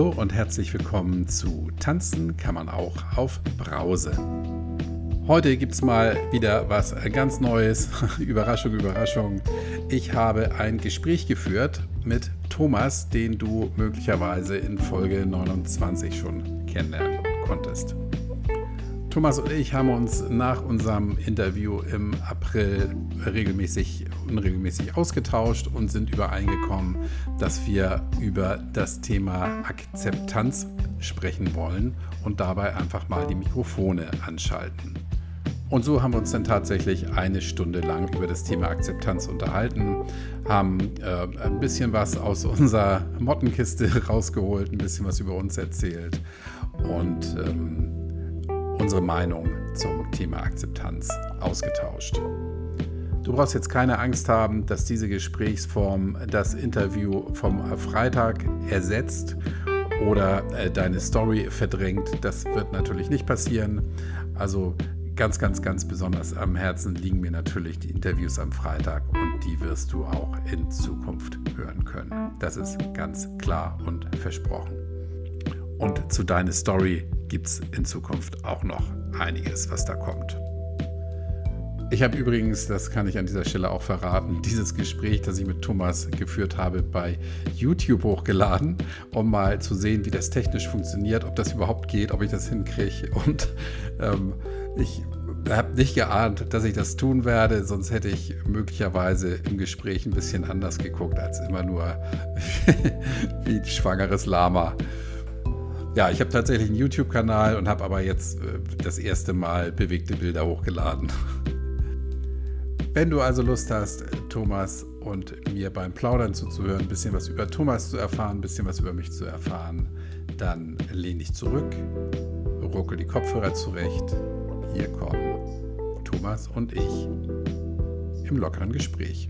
Hallo und herzlich willkommen zu Tanzen kann man auch auf Brause. Heute gibt es mal wieder was ganz Neues. Überraschung, Überraschung. Ich habe ein Gespräch geführt mit Thomas, den du möglicherweise in Folge 29 schon kennenlernen konntest. Thomas und ich haben uns nach unserem Interview im April regelmäßig, unregelmäßig ausgetauscht und sind übereingekommen, dass wir über das Thema Akzeptanz sprechen wollen und dabei einfach mal die Mikrofone anschalten. Und so haben wir uns dann tatsächlich eine Stunde lang über das Thema Akzeptanz unterhalten, haben äh, ein bisschen was aus unserer Mottenkiste rausgeholt, ein bisschen was über uns erzählt und ähm, unsere Meinung zum Thema Akzeptanz ausgetauscht. Du brauchst jetzt keine Angst haben, dass diese Gesprächsform das Interview vom Freitag ersetzt oder äh, deine Story verdrängt. Das wird natürlich nicht passieren. Also ganz, ganz, ganz besonders am Herzen liegen mir natürlich die Interviews am Freitag und die wirst du auch in Zukunft hören können. Das ist ganz klar und versprochen. Und zu deiner Story gibt es in Zukunft auch noch einiges, was da kommt. Ich habe übrigens, das kann ich an dieser Stelle auch verraten, dieses Gespräch, das ich mit Thomas geführt habe, bei YouTube hochgeladen, um mal zu sehen, wie das technisch funktioniert, ob das überhaupt geht, ob ich das hinkriege. Und ähm, ich habe nicht geahnt, dass ich das tun werde, sonst hätte ich möglicherweise im Gespräch ein bisschen anders geguckt, als immer nur wie ein schwangeres Lama. Ja, ich habe tatsächlich einen YouTube-Kanal und habe aber jetzt äh, das erste Mal bewegte Bilder hochgeladen. Wenn du also Lust hast, Thomas und mir beim Plaudern zuzuhören, ein bisschen was über Thomas zu erfahren, ein bisschen was über mich zu erfahren, dann lehn dich zurück, ruckel die Kopfhörer zurecht. Hier kommen Thomas und ich im lockeren Gespräch.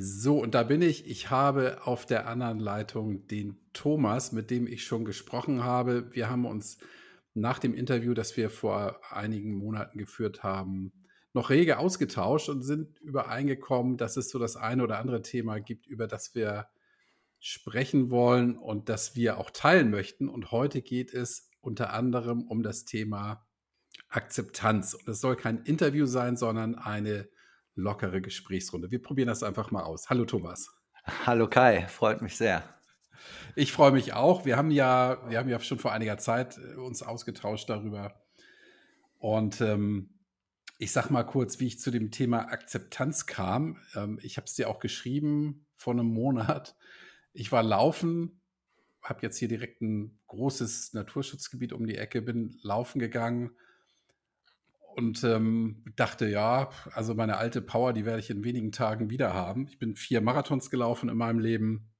So, und da bin ich. Ich habe auf der anderen Leitung den Thomas, mit dem ich schon gesprochen habe. Wir haben uns nach dem Interview, das wir vor einigen Monaten geführt haben, noch rege ausgetauscht und sind übereingekommen, dass es so das eine oder andere Thema gibt, über das wir sprechen wollen und das wir auch teilen möchten. Und heute geht es unter anderem um das Thema Akzeptanz. Und es soll kein Interview sein, sondern eine lockere Gesprächsrunde. Wir probieren das einfach mal aus. Hallo Thomas. Hallo Kai, freut mich sehr. Ich freue mich auch. Wir haben ja, wir haben ja schon vor einiger Zeit äh, uns ausgetauscht darüber. Und ähm, ich sag mal kurz, wie ich zu dem Thema Akzeptanz kam. Ähm, ich habe es dir auch geschrieben vor einem Monat. Ich war laufen, habe jetzt hier direkt ein großes Naturschutzgebiet um die Ecke, bin laufen gegangen und ähm, dachte, ja, also meine alte Power, die werde ich in wenigen Tagen wieder haben. Ich bin vier Marathons gelaufen in meinem Leben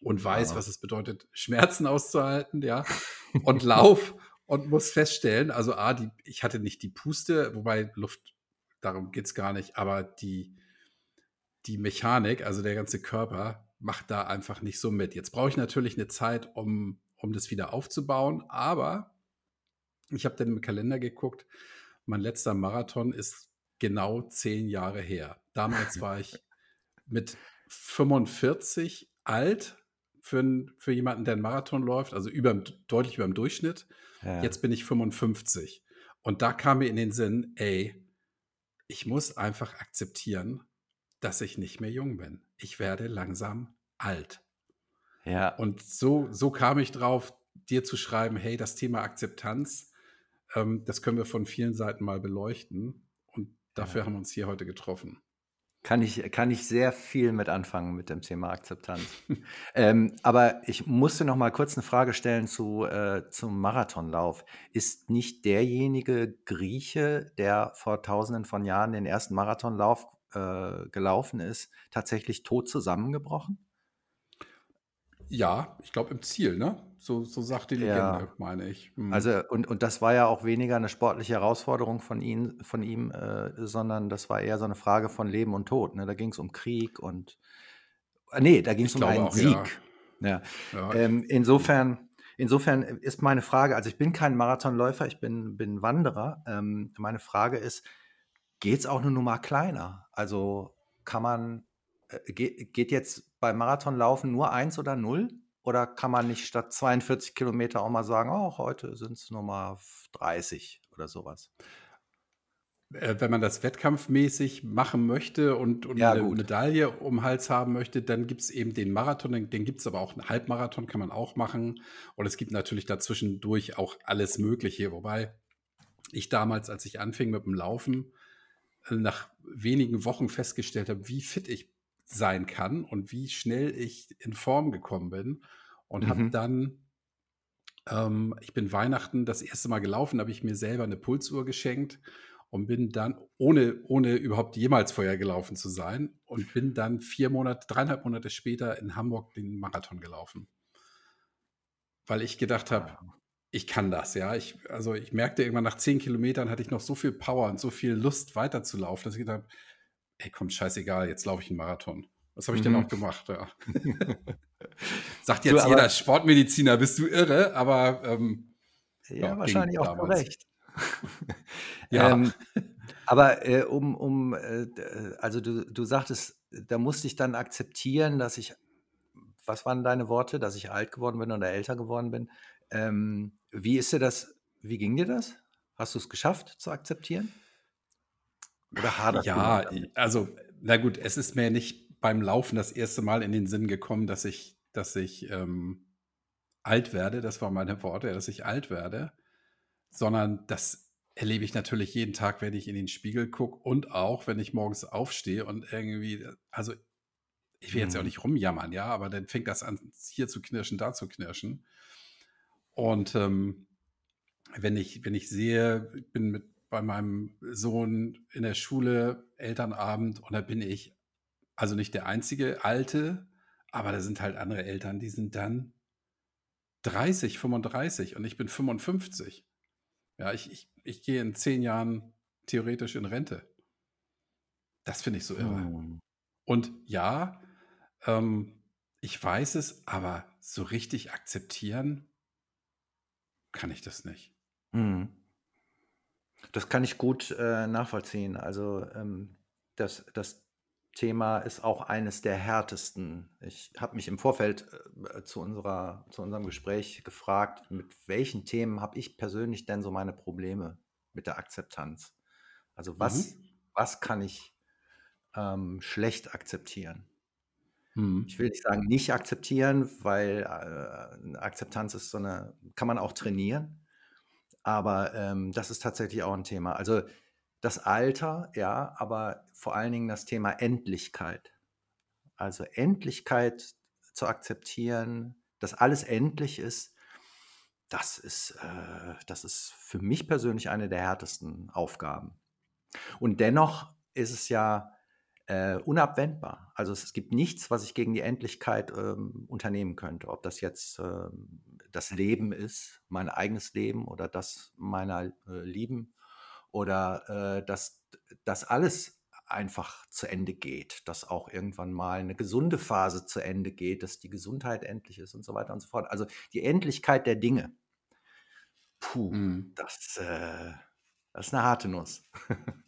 und weiß, ja. was es bedeutet, Schmerzen auszuhalten, ja, und lauf und muss feststellen, also A, die, ich hatte nicht die Puste, wobei Luft, darum geht es gar nicht, aber die, die Mechanik, also der ganze Körper, macht da einfach nicht so mit. Jetzt brauche ich natürlich eine Zeit, um, um das wieder aufzubauen, aber ich habe dann im Kalender geguckt, mein letzter Marathon ist genau zehn Jahre her. Damals war ich mit 45 alt für, für jemanden, der einen Marathon läuft, also über, deutlich über dem Durchschnitt. Ja. Jetzt bin ich 55. Und da kam mir in den Sinn, ey, ich muss einfach akzeptieren, dass ich nicht mehr jung bin. Ich werde langsam alt. Ja. Und so, so kam ich drauf, dir zu schreiben, hey, das Thema Akzeptanz, ähm, das können wir von vielen Seiten mal beleuchten. Und dafür ja. haben wir uns hier heute getroffen. Kann ich, kann ich sehr viel mit anfangen mit dem Thema Akzeptanz. ähm, aber ich musste noch mal kurz eine Frage stellen zu, äh, zum Marathonlauf. Ist nicht derjenige Grieche, der vor tausenden von Jahren den ersten Marathonlauf äh, gelaufen ist, tatsächlich tot zusammengebrochen? Ja, ich glaube im Ziel, ne? So, so sagt die Legende, Ja. meine ich. Mhm. Also, und, und das war ja auch weniger eine sportliche Herausforderung von ihm, von ihm äh, sondern das war eher so eine Frage von Leben und Tod. Ne? Da ging es um Krieg und, äh, nee, da ging es um einen auch, Sieg. ja. Ja. Ja, Ähm, insofern, insofern ist meine Frage, also ich bin kein Marathonläufer, ich bin, bin Wanderer. Ähm, meine Frage ist, geht es auch eine Nummer kleiner? Also kann man, äh, geht, geht jetzt beim Marathonlaufen nur eins oder null? Oder kann man nicht statt 42 Kilometer auch mal sagen, oh, heute sind es nur mal 30 oder sowas? Äh, wenn man das wettkampfmäßig machen möchte und, und Ja, eine gut. Medaille um den Hals haben möchte, dann gibt es eben den Marathon, den, den gibt es aber auch einen Halbmarathon, kann man auch machen. Und es gibt natürlich dazwischendurch auch alles Mögliche. Wobei ich damals, als ich anfing mit dem Laufen, äh, nach wenigen Wochen festgestellt habe, wie fit ich sein kann und wie schnell ich in Form gekommen bin. Und habe Mhm. dann, ähm, ich bin Weihnachten das erste Mal gelaufen, habe ich mir selber eine Pulsuhr geschenkt und bin dann, ohne, ohne überhaupt jemals vorher gelaufen zu sein, und bin dann vier Monate, dreieinhalb Monate später in Hamburg den Marathon gelaufen. Weil ich gedacht habe, Wow. ich kann das, ja. Ich, also ich merkte irgendwann nach zehn Kilometern hatte ich noch so viel Power und so viel Lust weiterzulaufen, dass ich gedacht habe, ey, komm, scheißegal, jetzt laufe ich einen Marathon. Was habe ich denn Mhm. auch gemacht, ja. Sagt Du, jetzt aber jeder Sportmediziner, bist du irre, aber ähm, ja, ja, wahrscheinlich auch zu damals. Recht. Ja, Ähm, aber äh, um, um äh, also du, du sagtest, da musste ich dann akzeptieren, dass ich, was waren deine Worte, dass ich alt geworden bin oder älter geworden bin. Ähm, wie ist dir das, wie ging dir das? Hast du es geschafft zu akzeptieren? Oder haderst du ja, also, na gut, es ist mir nicht beim Laufen das erste Mal in den Sinn gekommen, dass ich, dass ich ähm, alt werde. Das waren meine Worte, dass ich alt werde. sondern das erlebe ich natürlich jeden Tag, wenn ich in den Spiegel gucke und auch, wenn ich morgens aufstehe und irgendwie, also ich will jetzt ja auch Mhm. nicht rumjammern, ja, aber dann fängt das an, hier zu knirschen, da zu knirschen. Und ähm, wenn ich, wenn ich sehe, ich bin mit bei meinem Sohn in der Schule, Elternabend, und da bin ich also nicht der einzige Alte, aber da sind halt andere Eltern, die sind dann 30, 35 und ich bin 55. Ja, ich, ich, ich gehe in zehn Jahren theoretisch in Rente. Das finde ich so irre. Hm. Und ja, ähm, ich weiß es, aber so richtig akzeptieren kann ich das nicht. Hm. Das kann ich gut äh, nachvollziehen. Also ähm, das, das Thema ist auch eines der härtesten. Ich habe mich im Vorfeld äh, zu, unserer, zu unserem Gespräch gefragt, mit welchen Themen habe ich persönlich denn so meine Probleme mit der Akzeptanz? Also was, Mhm. was kann ich ähm, schlecht akzeptieren? Mhm. Ich will nicht sagen nicht akzeptieren, weil äh, Akzeptanz ist so eine, kann man auch trainieren. Aber ähm, das ist tatsächlich auch ein Thema. Also das Alter, ja, aber vor allen Dingen das Thema Endlichkeit. Also Endlichkeit zu akzeptieren, dass alles endlich ist, das ist, äh, das ist für mich persönlich eine der härtesten Aufgaben. Und dennoch ist es ja äh, unabwendbar. Also es, es gibt nichts, was ich gegen die Endlichkeit ähm, unternehmen könnte. Ob das jetzt ähm, das Leben ist, mein eigenes Leben oder das meiner äh, Lieben oder äh, dass das alles einfach zu Ende geht, dass auch irgendwann mal eine gesunde Phase zu Ende geht, dass die Gesundheit endlich ist und so weiter und so fort. Also die Endlichkeit der Dinge. Puh, Mhm. das, äh, das ist eine harte Nuss.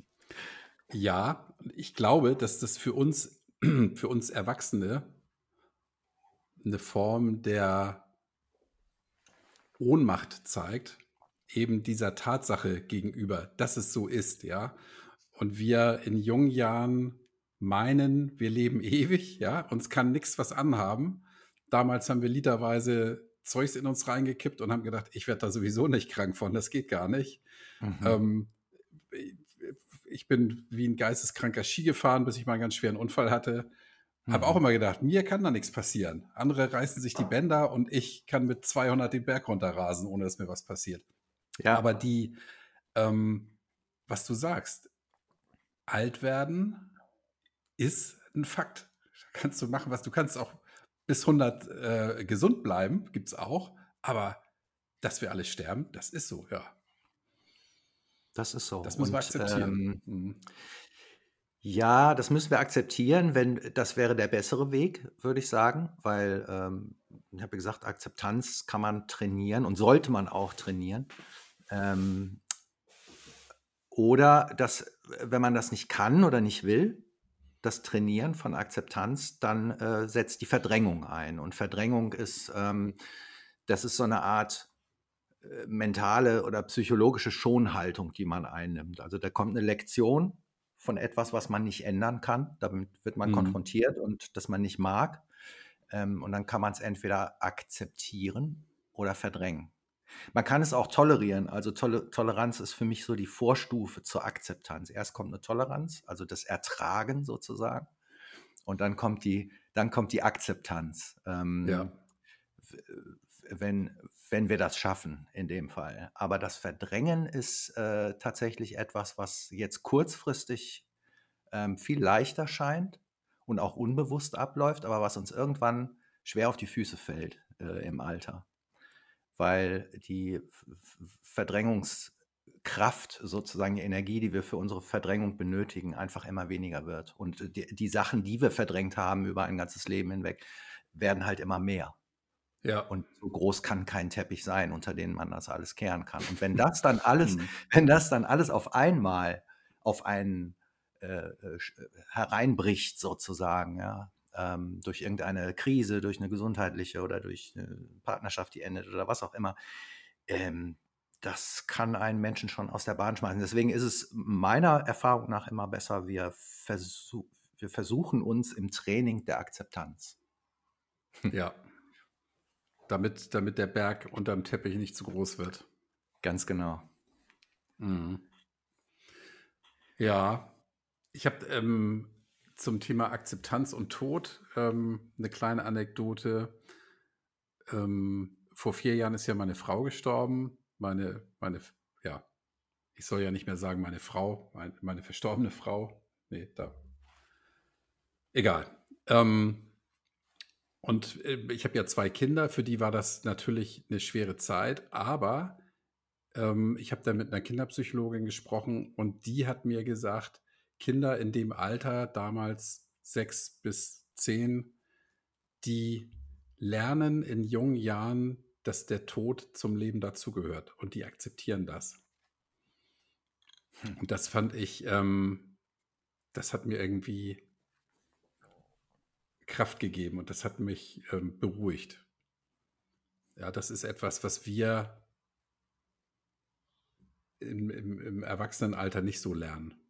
Ja, ich glaube, dass das für uns, für uns Erwachsene eine Form der Ohnmacht zeigt, eben dieser Tatsache gegenüber, dass es so ist, ja. Und wir in jungen Jahren meinen, wir leben ewig, ja, uns kann nichts was anhaben. Damals haben wir literweise Zeugs in uns reingekippt und haben gedacht, ich werde da sowieso nicht krank von, das geht gar nicht. Mhm. Ähm, ich bin wie ein geisteskranker Ski gefahren, bis ich mal einen ganz schweren Unfall hatte. Habe auch Mhm. immer gedacht, mir kann da nichts passieren. Andere reißen sich die Bänder und ich kann mit 200 den Berg runterrasen, ohne dass mir was passiert. Ja, Aber die, ähm, was du sagst, alt werden ist ein Fakt. Da kannst du machen, was du kannst. Auch bis 100 äh, gesund bleiben, gibt es auch. Aber dass wir alle sterben, das ist so, ja. das ist so. Das müssen wir Und akzeptieren. ähm, Mhm. ja, das müssen wir akzeptieren, wenn das wäre der bessere Weg, würde ich sagen, weil ähm, ich habe gesagt, Akzeptanz kann man trainieren und sollte man auch trainieren. Ähm, oder dass, wenn man das nicht kann oder nicht will, das Trainieren von Akzeptanz, dann äh, setzt die Verdrängung ein. Und Verdrängung ist, ähm, das ist so eine Art äh, mentale oder psychologische Schonhaltung, die man einnimmt. Also da kommt eine Lektion von etwas, was man nicht ändern kann. Damit wird man mhm. konfrontiert und das man nicht mag. Ähm, und dann kann man es entweder akzeptieren oder verdrängen. Man kann es auch tolerieren. Also Tol Toleranz ist für mich so die Vorstufe zur Akzeptanz. Erst kommt eine Toleranz, also das Ertragen sozusagen. Und dann kommt die, dann kommt die Akzeptanz. Ähm, ja. Wenn, wenn wir das schaffen, in dem Fall. Aber das Verdrängen ist äh, tatsächlich etwas, was jetzt kurzfristig ähm, viel leichter scheint und auch unbewusst abläuft, aber was uns irgendwann schwer auf die Füße fällt äh, im Alter weil die Verdrängungskraft, sozusagen die Energie, die wir für unsere Verdrängung benötigen, einfach immer weniger wird. Und die, die Sachen, die wir verdrängt haben über ein ganzes Leben hinweg, werden halt immer mehr. Ja. Und so groß kann kein Teppich sein, unter dem man das alles kehren kann. Und wenn das dann alles, mhm. wenn das dann alles auf einmal auf einen äh, äh, hereinbricht, sozusagen, ja, ähm, durch irgendeine Krise, durch eine gesundheitliche oder durch eine Partnerschaft, die endet oder was auch immer, ähm, das kann einen Menschen schon aus der Bahn schmeißen. Deswegen ist es meiner Erfahrung nach immer besser, wir, versuch, wir versuchen uns im Training der Akzeptanz. Ja. Damit, damit der Berg unterm Teppich nicht zu groß wird. Ganz genau. Mhm. Ja, ich habe ähm, zum Thema Akzeptanz und Tod ähm, eine kleine Anekdote. Ähm, vor vier Jahren ist ja meine Frau gestorben. Meine, meine, ja, ich soll ja nicht mehr sagen, meine Frau, meine, meine verstorbene Frau. Nee, da. Egal. Ähm, und äh, ich habe ja zwei Kinder, für die war das natürlich eine schwere Zeit, aber ähm, ich habe da mit einer Kinderpsychologin gesprochen und die hat mir gesagt, Kinder in dem Alter, damals sechs bis zehn, die lernen in jungen Jahren, dass der Tod zum Leben dazugehört und die akzeptieren das. Hm. Und das fand ich, ähm, das hat mir irgendwie Kraft gegeben und das hat mich ähm, beruhigt. Ja, das ist etwas, was wir im, im, im Erwachsenenalter nicht so lernen.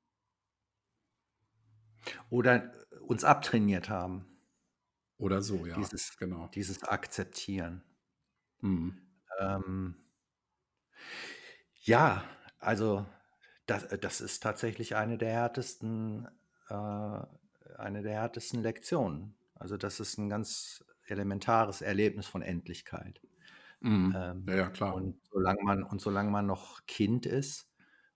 Oder uns abtrainiert haben. Oder so, ja. Dieses, genau. Dieses Akzeptieren. Mhm. Ähm, ja, also das, das ist tatsächlich eine der härtesten, äh, eine der härtesten Lektionen. Also das ist ein ganz elementares Erlebnis von Endlichkeit. Mhm. Ähm, ja, ja, klar. Und solange man, und solange man noch Kind ist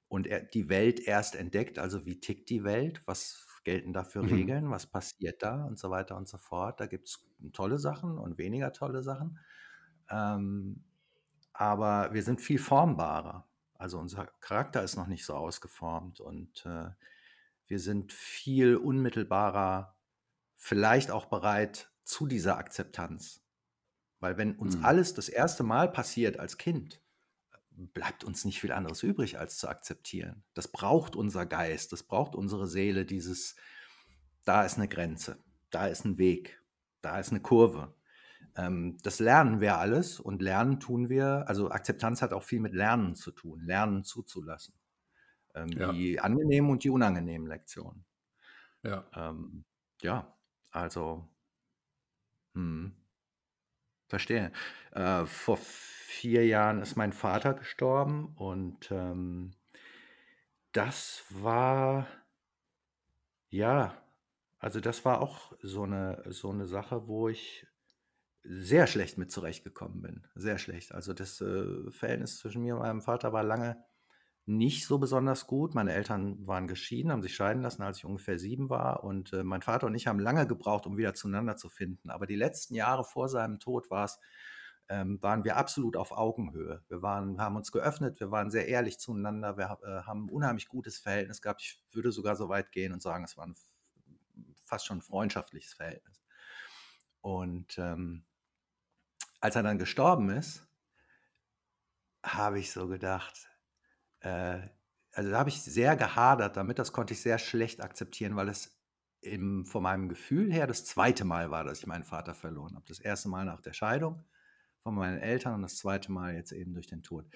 und er, die Welt erst entdeckt, also wie tickt die Welt, was gelten dafür mhm. Regeln, was passiert da und so weiter und so fort. Da gibt es tolle Sachen und weniger tolle Sachen. Ähm, aber wir sind viel formbarer. Also unser Charakter ist noch nicht so ausgeformt und äh, wir sind viel unmittelbarer, vielleicht auch bereit zu dieser Akzeptanz. Weil wenn uns mhm. alles das erste Mal passiert als Kind, bleibt uns nicht viel anderes übrig, als zu akzeptieren. Das braucht unser Geist, das braucht unsere Seele, dieses, da ist eine Grenze, da ist ein Weg, da ist eine Kurve. Ähm, das lernen wir alles und lernen tun wir, also Akzeptanz hat auch viel mit Lernen zu tun, Lernen zuzulassen. Ähm, ja. Die angenehmen und die unangenehmen Lektionen. Ja. Ähm, ja, also, hm, verstehe. Äh, vor vier Jahren ist mein Vater gestorben und ähm, das war, ja, also das war auch so eine, so eine Sache, wo ich sehr schlecht mit zurechtgekommen bin. Sehr schlecht. Also das äh, Verhältnis zwischen mir und meinem Vater war lange nicht so besonders gut. Meine Eltern waren geschieden, haben sich scheiden lassen, als ich ungefähr sieben war. Und äh, mein Vater und ich haben lange gebraucht, um wieder zueinander zu finden. Aber die letzten Jahre vor seinem Tod war es ähm, waren wir absolut auf Augenhöhe. Wir waren, haben uns geöffnet, wir waren sehr ehrlich zueinander, wir äh, haben ein unheimlich gutes Verhältnis gehabt. Ich würde sogar so weit gehen und sagen, es war ein fast schon freundschaftliches Verhältnis. Und ähm, als er dann gestorben ist, habe ich so gedacht, äh, also da habe ich sehr gehadert damit, das konnte ich sehr schlecht akzeptieren, weil es im, von meinem Gefühl her das zweite Mal war, dass ich meinen Vater verloren habe. Das erste Mal nach der Scheidung von meinen Eltern und das zweite Mal jetzt eben durch den Tod.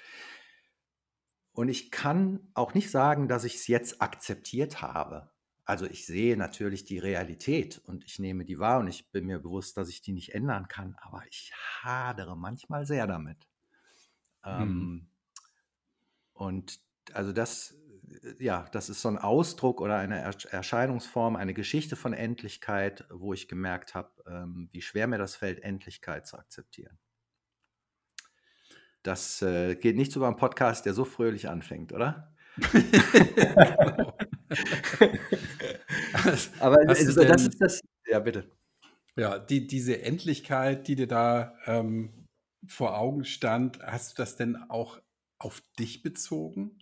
Und ich kann auch nicht sagen, dass ich es jetzt akzeptiert habe. Also ich sehe natürlich die Realität und ich nehme die wahr und ich bin mir bewusst, dass ich die nicht ändern kann, aber ich hadere manchmal sehr damit. Mhm. Ähm, und also das, ja, das ist so ein Ausdruck oder eine Erscheinungsform, eine Geschichte von Endlichkeit, wo ich gemerkt habe, ähm, wie schwer mir das fällt, Endlichkeit zu akzeptieren. Das äh, geht nicht so beim Podcast, der so fröhlich anfängt, oder? Aber also, das ist das. Ja, bitte. Ja, die, diese Endlichkeit, die dir da ähm, vor Augen stand, hast du das denn auch auf dich bezogen?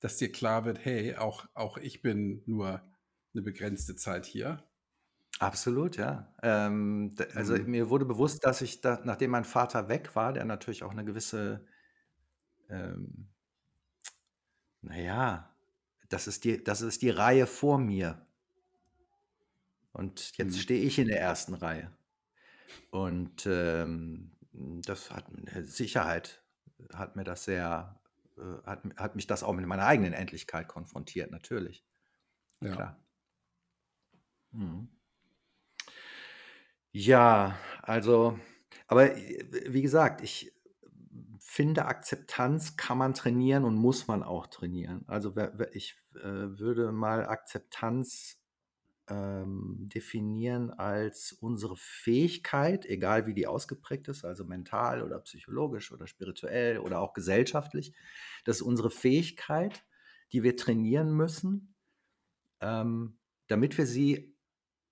Dass dir klar wird, hey, auch, auch ich bin nur eine begrenzte Zeit hier? Absolut, ja. Ähm, also mhm. mir wurde bewusst, dass ich, da, nachdem mein Vater weg war, der natürlich auch eine gewisse, ähm, naja, das ist, die, das ist die Reihe vor mir. Und jetzt mhm. stehe ich in der ersten Reihe. Und ähm, das hat Sicherheit, hat mir das sehr, äh, hat, hat mich das auch mit meiner eigenen Endlichkeit konfrontiert, natürlich. Ja. Klar. Mhm. Ja, also, aber äh, wie gesagt, ich finde, Akzeptanz kann man trainieren und muss man auch trainieren. Also ich äh, würde mal Akzeptanz ähm, definieren als unsere Fähigkeit, egal wie die ausgeprägt ist, also mental oder psychologisch oder spirituell oder auch gesellschaftlich, das ist unsere Fähigkeit, die wir trainieren müssen, ähm, damit wir sie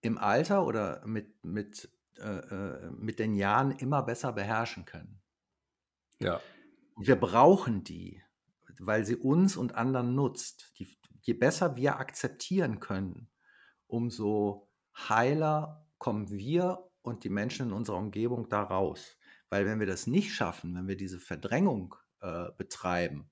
im Alter oder mit, mit, äh, äh mit den Jahren immer besser beherrschen können. Ja. Wir brauchen die, weil sie uns und anderen nutzt. Die, je besser wir akzeptieren können, umso heiler kommen wir und die Menschen in unserer Umgebung da raus. Weil wenn wir das nicht schaffen, wenn wir diese Verdrängung äh, betreiben,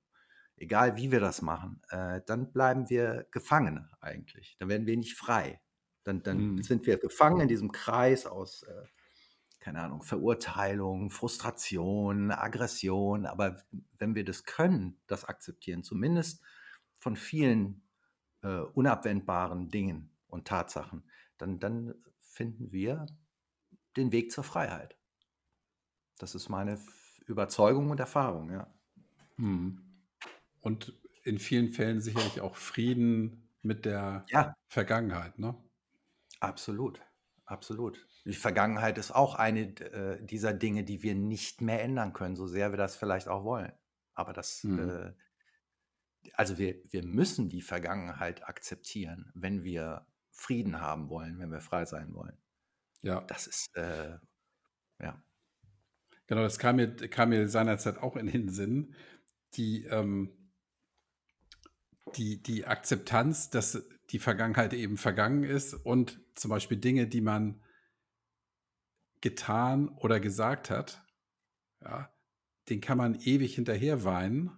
egal wie wir das machen, äh, dann bleiben wir Gefangene eigentlich. Dann werden wir nicht frei. Dann, dann mhm. sind wir gefangen in diesem Kreis aus, äh, keine Ahnung, Verurteilung, Frustration, Aggression. Aber wenn wir das können, das akzeptieren, zumindest von vielen äh, unabwendbaren Dingen, und Tatsachen, dann, dann finden wir den Weg zur Freiheit. Das ist meine Überzeugung und Erfahrung, ja. Hm. Und in vielen Fällen sicherlich auch Frieden mit der ja. Vergangenheit, ne? Absolut, absolut. Die Vergangenheit ist auch eine äh, dieser Dinge, die wir nicht mehr ändern können, so sehr wir das vielleicht auch wollen. Aber das, hm. äh, also wir, wir müssen die Vergangenheit akzeptieren, wenn wir Frieden haben wollen, wenn wir frei sein wollen. Ja. Das ist, äh, ja. Genau, das kam mir, kam mir seinerzeit auch in den Sinn. Die, ähm, die, die Akzeptanz, dass die Vergangenheit eben vergangen ist und zum Beispiel Dinge, die man getan oder gesagt hat, ja, den kann man ewig hinterher weinen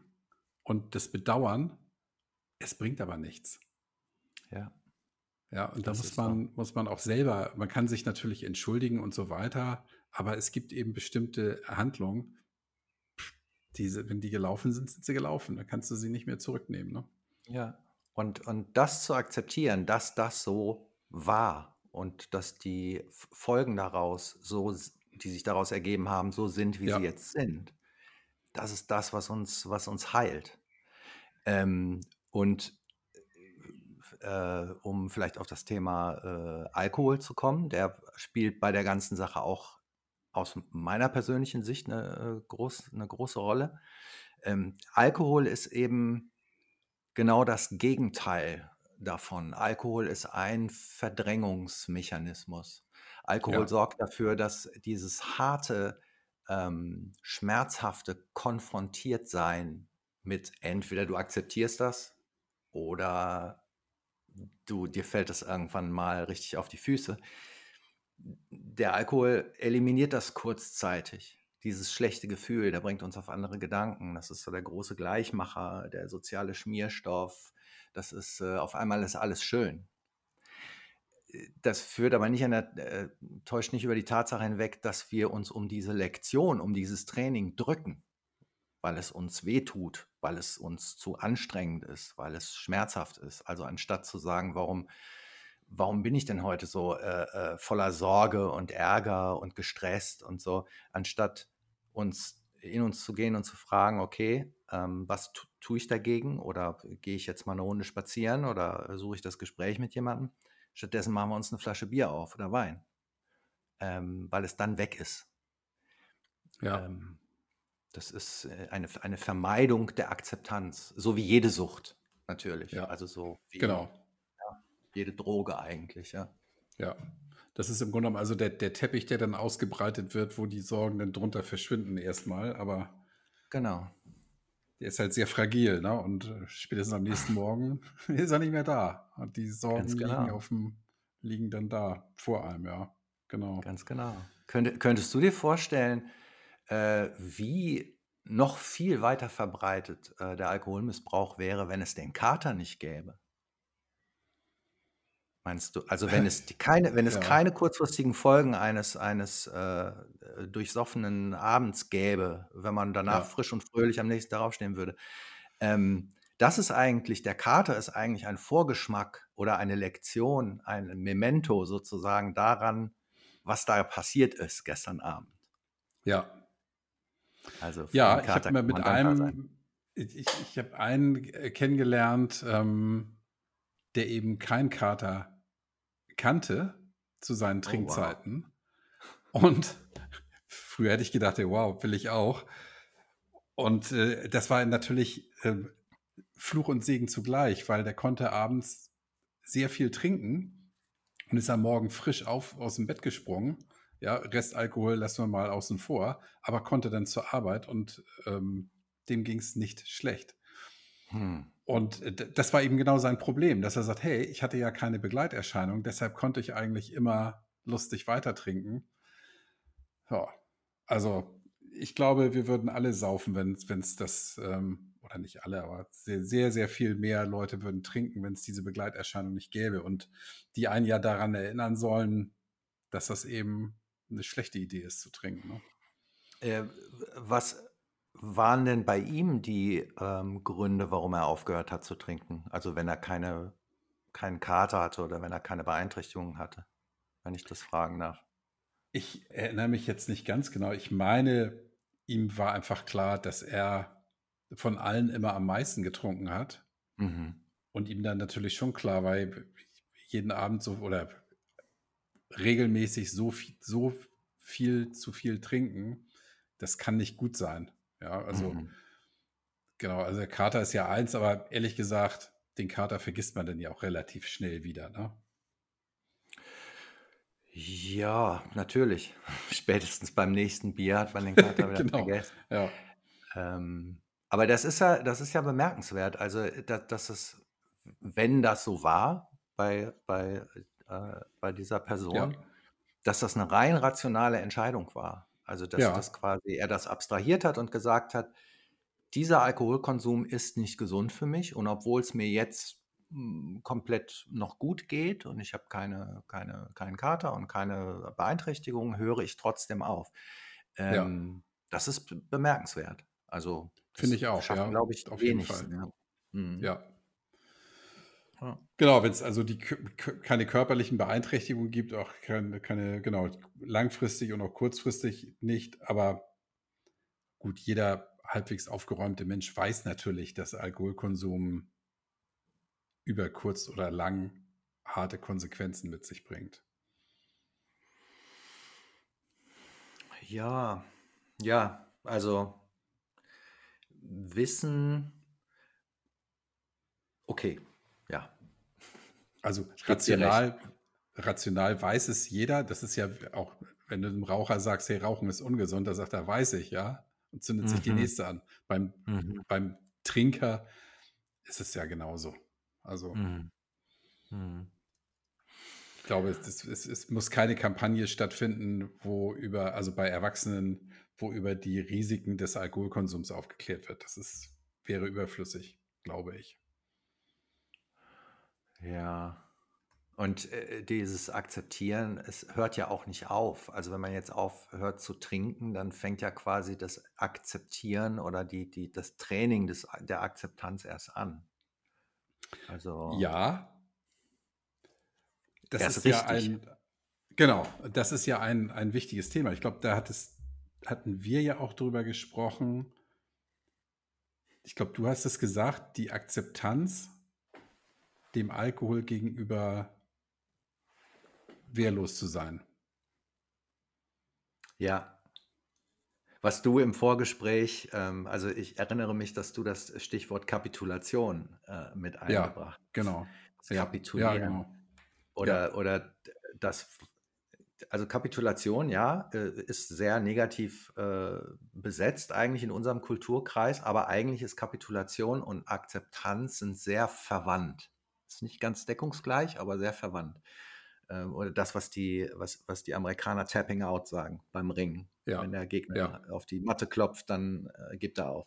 und das bedauern. Es bringt aber nichts. Ja. Ja, und da muss man, muss man auch selber, man kann sich natürlich entschuldigen und so weiter, aber es gibt eben bestimmte Handlungen, diese, wenn die gelaufen sind, sind sie gelaufen. Da kannst du sie nicht mehr zurücknehmen. Ne? Ja, und, und das zu akzeptieren, dass das so war und dass die Folgen daraus, so, die sich daraus ergeben haben, so sind, wie ja. sie jetzt sind, das ist das, was uns, was uns heilt. Ähm, und äh, um vielleicht auf das Thema äh, Alkohol zu kommen. Der spielt bei der ganzen Sache auch aus meiner persönlichen Sicht eine, äh, groß, eine große Rolle. Ähm, Alkohol ist eben genau das Gegenteil davon. Alkohol ist ein Verdrängungsmechanismus. Alkohol ja. sorgt dafür, dass dieses harte, ähm, schmerzhafte Konfrontiertsein mit entweder du akzeptierst das oder du, dir fällt das irgendwann mal richtig auf die Füße. Der Alkohol eliminiert das kurzzeitig. Dieses schlechte Gefühl, der bringt uns auf andere Gedanken. Das ist so der große Gleichmacher, der soziale Schmierstoff. Das ist äh, auf einmal ist alles schön. Das führt aber nicht an der, äh, täuscht nicht über die Tatsache hinweg, dass wir uns um diese Lektion, um dieses Training drücken, weil es uns wehtut, weil es uns zu anstrengend ist, weil es schmerzhaft ist. Also anstatt zu sagen, warum warum bin ich denn heute so äh, äh, voller Sorge und Ärger und gestresst und so, anstatt uns in uns zu gehen und zu fragen, okay, ähm, was tu, tue ich dagegen oder gehe ich jetzt mal eine Runde spazieren oder suche ich das Gespräch mit jemandem? Stattdessen machen wir uns eine Flasche Bier auf oder Wein, ähm, weil es dann weg ist. Ja. Ähm, das ist äh, eine, eine Vermeidung der Akzeptanz, so wie jede Sucht natürlich. Ja. Also so wie, genau jede Droge eigentlich, ja. Ja. Das ist im Grunde genommen also der, der Teppich, der dann ausgebreitet wird, wo die Sorgen dann drunter verschwinden erstmal, aber genau. Der ist halt sehr fragil, ne? Und äh, spätestens am nächsten Morgen ist er nicht mehr da. Und die Sorgen genau. liegen auf dem, liegen dann da vor einem, ja. Genau. Ganz genau. Könnt, könntest du dir vorstellen, äh, wie noch viel weiter verbreitet äh, der Alkoholmissbrauch wäre, wenn es den Kater nicht gäbe? Meinst du? Also wenn es keine, wenn es ja. keine kurzfristigen Folgen eines, eines äh, durchsoffenen Abends gäbe, wenn man danach ja. frisch und fröhlich am nächsten Tag aufstehen würde. Ähm, das ist eigentlich, der Kater ist eigentlich ein Vorgeschmack oder eine Lektion, ein Memento sozusagen daran, was da passiert ist gestern Abend. Ja. Also ja, ich habe mit einem, ich, ich habe einen kennengelernt, ähm, der eben kein Kater kannte zu seinen Trinkzeiten. Oh, wow. Und früher hätte ich gedacht, wow, will ich auch. Und äh, das war natürlich äh, Fluch und Segen zugleich, weil der konnte abends sehr viel trinken und ist am Morgen frisch auf, aus dem Bett gesprungen. Ja, Restalkohol lassen wir mal außen vor, aber konnte dann zur Arbeit und ähm, dem ging es nicht schlecht. Hm. Und äh, das war eben genau sein Problem, dass er sagt, hey, ich hatte ja keine Begleiterscheinung, deshalb konnte ich eigentlich immer lustig weiter trinken. Ja, also ich glaube, wir würden alle saufen, wenn es das, ähm, oder nicht alle, aber sehr, sehr, sehr viel mehr Leute würden trinken, wenn es diese Begleiterscheinung nicht gäbe. Und die einen ja daran erinnern sollen, dass das eben eine schlechte Idee ist zu trinken. Ne? Äh, was waren denn bei ihm die ähm, Gründe, warum er aufgehört hat zu trinken? Also wenn er keine, keinen Kater hatte oder wenn er keine Beeinträchtigungen hatte, wenn ich das fragen darf. Ich erinnere mich jetzt nicht ganz genau. Ich meine, ihm war einfach klar, dass er von allen immer am meisten getrunken hat. Mhm. Und ihm dann natürlich schon klar war, jeden Abend so oder regelmäßig so viel, so viel zu viel trinken, das kann nicht gut sein. Ja, also mhm. genau, also der Kater ist ja eins, aber ehrlich gesagt, den Kater vergisst man dann ja auch relativ schnell wieder, ne? Ja, natürlich. Spätestens beim nächsten Bier hat man den Kater wieder genau. vergessen. Ja. Ähm, aber das ist ja, das ist ja bemerkenswert. Also, dass, dass es, wenn das so war bei, bei, äh, bei dieser Person, ja. dass das eine rein rationale Entscheidung war. Also, dass Ja. das quasi er das abstrahiert hat und gesagt hat: „Dieser Alkoholkonsum ist nicht gesund für mich und obwohl es mir jetzt, hm, komplett noch gut geht und ich habe keine keine keinen Kater und keine Beeinträchtigungen, höre ich trotzdem auf.“ Ja. Ähm, das ist bemerkenswert. Also, Finde ich auch, schaffen, ja, glaube ich, auf jeden Fall. ja. Mhm. Ja. Genau, wenn es also die, keine körperlichen Beeinträchtigungen gibt, auch keine, keine, genau, langfristig und auch kurzfristig nicht, aber gut, jeder halbwegs aufgeräumte Mensch weiß natürlich, dass Alkoholkonsum über kurz oder lang harte Konsequenzen mit sich bringt. Ja, ja, also Wissen, okay. Also rational, rational weiß es jeder. Das ist ja auch, wenn du einem Raucher sagst, hey, Rauchen ist ungesund, da sagt er, weiß ich, ja. Und zündet mhm. sich die mhm. nächste an. Beim, mhm. beim Trinker ist es ja genauso. Also mhm. mhm. ich glaube, es, es, es, muss keine Kampagne stattfinden, wo über, also bei Erwachsenen, wo über die Risiken des Alkoholkonsums aufgeklärt wird. Das ist, wäre überflüssig, glaube ich. Ja. Und äh, dieses Akzeptieren, es hört ja auch nicht auf. Also wenn man jetzt aufhört zu trinken, dann fängt ja quasi das Akzeptieren oder die, die, das Training des, der Akzeptanz erst an. Also ja, das ist, ist ja ein, genau, das ist ja ein, ein wichtiges Thema. Ich glaube, da hat es, hatten wir ja auch drüber gesprochen. Ich glaube, du hast es gesagt, die Akzeptanz dem Alkohol gegenüber wehrlos zu sein. Ja. Was du im Vorgespräch, ähm, also ich erinnere mich, dass du das Stichwort Kapitulation äh, mit eingebracht hast. Genau. Das Kapitulieren. Ja, genau. Oder, ja. oder das, also Kapitulation, ja, äh, ist sehr negativ äh, besetzt eigentlich in unserem Kulturkreis, aber eigentlich ist Kapitulation und Akzeptanz sind sehr verwandt. Ist nicht ganz deckungsgleich, aber sehr verwandt. Ähm, oder das, was die, was, was die Amerikaner Tapping Out sagen beim Ringen. Ja. Wenn der Gegner ja. auf die Matte klopft, dann äh, gibt er auf.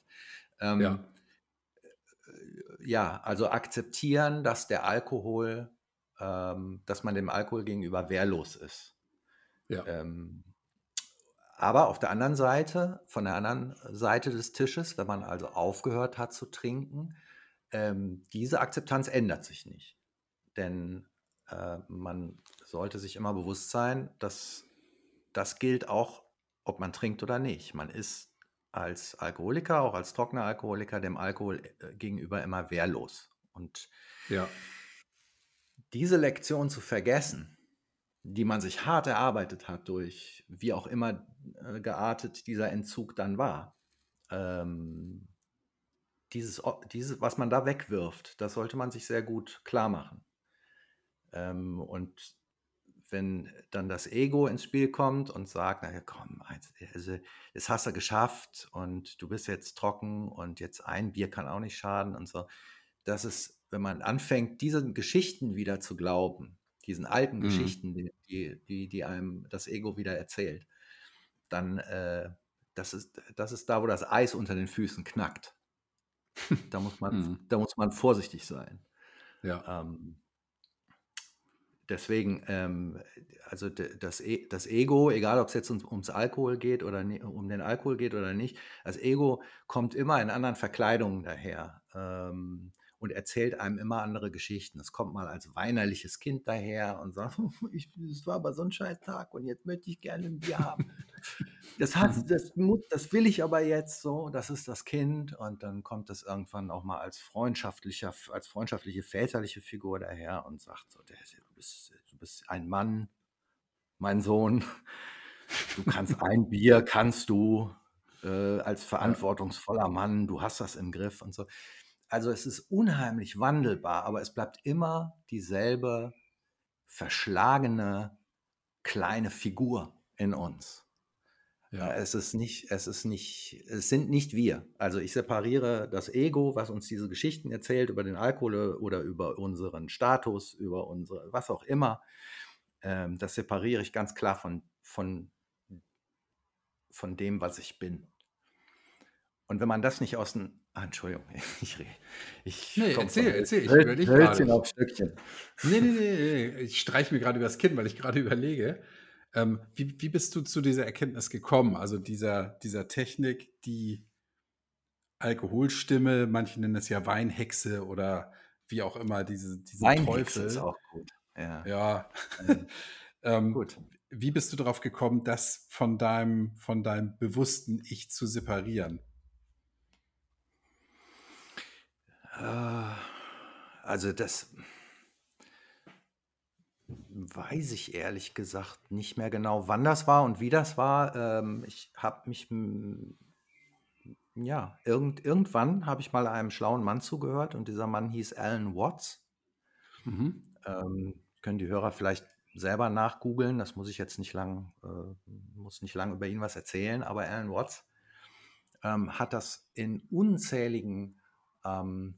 Ähm, ja. Äh, ja, also akzeptieren, dass der Alkohol, ähm, dass man dem Alkohol gegenüber wehrlos ist. Ja. Ähm, aber auf der anderen Seite, von der anderen Seite des Tisches, wenn man also aufgehört hat zu trinken, ähm, diese Akzeptanz ändert sich nicht. Denn äh, man sollte sich immer bewusst sein, dass das gilt auch, ob man trinkt oder nicht. Man ist als Alkoholiker, auch als trockener Alkoholiker, dem Alkohol äh, gegenüber immer wehrlos. Und ja. diese Lektion zu vergessen, die man sich hart erarbeitet hat durch wie auch immer äh, geartet dieser Entzug dann war, ähm, dieses, dieses, was man da wegwirft, das sollte man sich sehr gut klar machen. Ähm, und wenn dann das Ego ins Spiel kommt und sagt, naja, komm, also, das hast du geschafft und du bist jetzt trocken und jetzt ein Bier kann auch nicht schaden und so. Das ist, wenn man anfängt, diesen Geschichten wieder zu glauben, diesen alten mhm. Geschichten, die, die, die einem das Ego wieder erzählt, dann äh, das ist, das ist da, wo das Eis unter den Füßen knackt. Da muss man, mhm. da muss man vorsichtig sein. Ja. Ähm, deswegen, ähm, also das, e das Ego, egal ob es jetzt ums, ums Alkohol geht oder um den Alkohol geht oder nicht, das Ego kommt immer in anderen Verkleidungen daher. Ähm, und erzählt einem immer andere Geschichten. Es kommt mal als weinerliches Kind daher und sagt, es war aber so ein scheiß Tag und jetzt möchte ich gerne ein Bier haben. Das, hat, das, das will ich aber jetzt so, das ist das Kind und dann kommt es irgendwann auch mal als freundschaftlicher, als freundschaftliche väterliche Figur daher und sagt so, du bist, du bist ein Mann, mein Sohn, du kannst ein Bier, kannst du äh, als verantwortungsvoller Mann, du hast das im Griff und so. Also es ist unheimlich wandelbar, aber es bleibt immer dieselbe verschlagene kleine Figur in uns. Ja. Es ist nicht, es ist nicht, es sind nicht wir. Also ich separiere das Ego, was uns diese Geschichten erzählt über den Alkohol oder über unseren Status, über unsere, was auch immer. Ähm, das separiere ich ganz klar von, von, von dem, was ich bin. Und wenn man das nicht aus dem, ah, Entschuldigung, ich rede. Ich nee, erzähl, erzähl, ich höre dich gerade. Auf Stückchen. Nee, nee, nee, nee, ich streiche mir gerade übers Kinn, weil ich gerade überlege, ähm, wie, wie bist du zu dieser Erkenntnis gekommen? Also dieser, dieser Technik, die Alkoholstimme, manche nennen es ja Weinhexe oder wie auch immer, diese, diese Teufel. ist auch gut. Ja. ja. Ähm, ähm, gut. Wie bist du darauf gekommen, das von deinem, von deinem bewussten Ich zu separieren? Äh, also das, weiß ich ehrlich gesagt nicht mehr genau, wann das war und wie das war. Ähm, ich habe mich, ja, irgend, irgendwann habe ich mal einem schlauen Mann zugehört und dieser Mann hieß Alan Watts. Mhm. Ähm, können die Hörer vielleicht selber nachgoogeln. Das muss ich jetzt nicht lang, äh, muss nicht lang über ihn was erzählen, aber Alan Watts ähm, hat das in unzähligen ähm,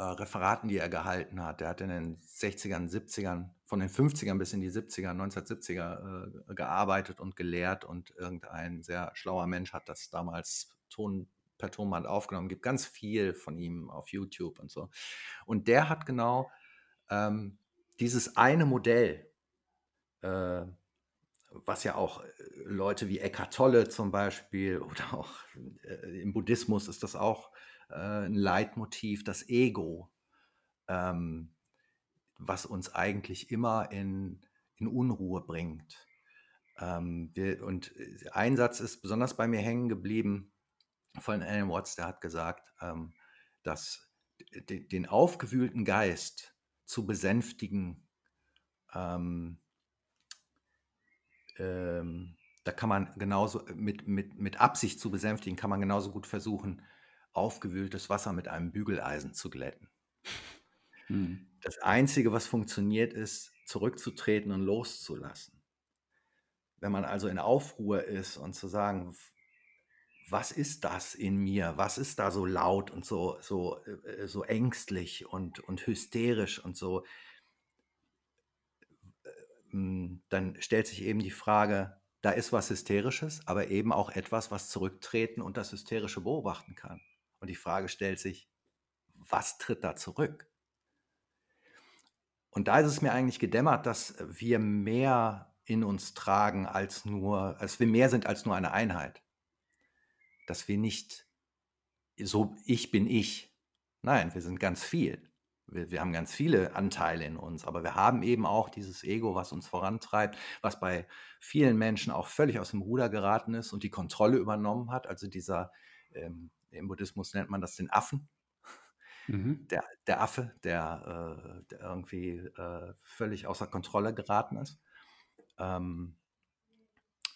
äh, Referaten, die er gehalten hat. Er hat in den 60ern, 70ern von den 50ern bis in die 70er, 1970er äh, gearbeitet und gelehrt und irgendein sehr schlauer Mensch hat das damals Ton, per Tonband aufgenommen. Gibt ganz viel von ihm auf YouTube und so. Und der hat genau ähm, dieses eine Modell, äh, was ja auch äh, Leute wie Eckhart Tolle zum Beispiel oder auch äh, im Buddhismus ist das auch ein Leitmotiv, das Ego, ähm, was uns eigentlich immer in, in Unruhe bringt. Ähm, wir, und äh, ein Satz ist besonders bei mir hängen geblieben von Alan Watts, der hat gesagt, ähm, dass den aufgewühlten Geist zu besänftigen, ähm, ähm, da kann man genauso mit, mit, mit Absicht zu besänftigen, kann man genauso gut versuchen, aufgewühltes Wasser mit einem Bügeleisen zu glätten. Hm. Das Einzige, was funktioniert, ist, zurückzutreten und loszulassen. Wenn man also in Aufruhr ist und zu sagen, was ist das in mir? Was ist da so laut und so, so, äh, so ängstlich und, und hysterisch und so? Hm, dann stellt sich eben die Frage, da ist was Hysterisches, aber eben auch etwas, was zurücktreten und das Hysterische beobachten kann. Und die Frage stellt sich, was tritt da zurück? Und da ist es mir eigentlich gedämmert, dass wir mehr in uns tragen als nur, als wir mehr sind als nur eine Einheit dass wir nicht so, ich bin ich. Nein, wir sind ganz viel. Wir, wir, haben ganz viele Anteile in uns, aber wir haben eben auch dieses Ego, was uns vorantreibt, was bei vielen Menschen auch völlig aus dem Ruder geraten ist und die Kontrolle übernommen hat. Also dieser, ähm, im Buddhismus nennt man das den Affen. Mhm. Der, der Affe, der, äh, der irgendwie äh, völlig außer Kontrolle geraten ist. Ähm,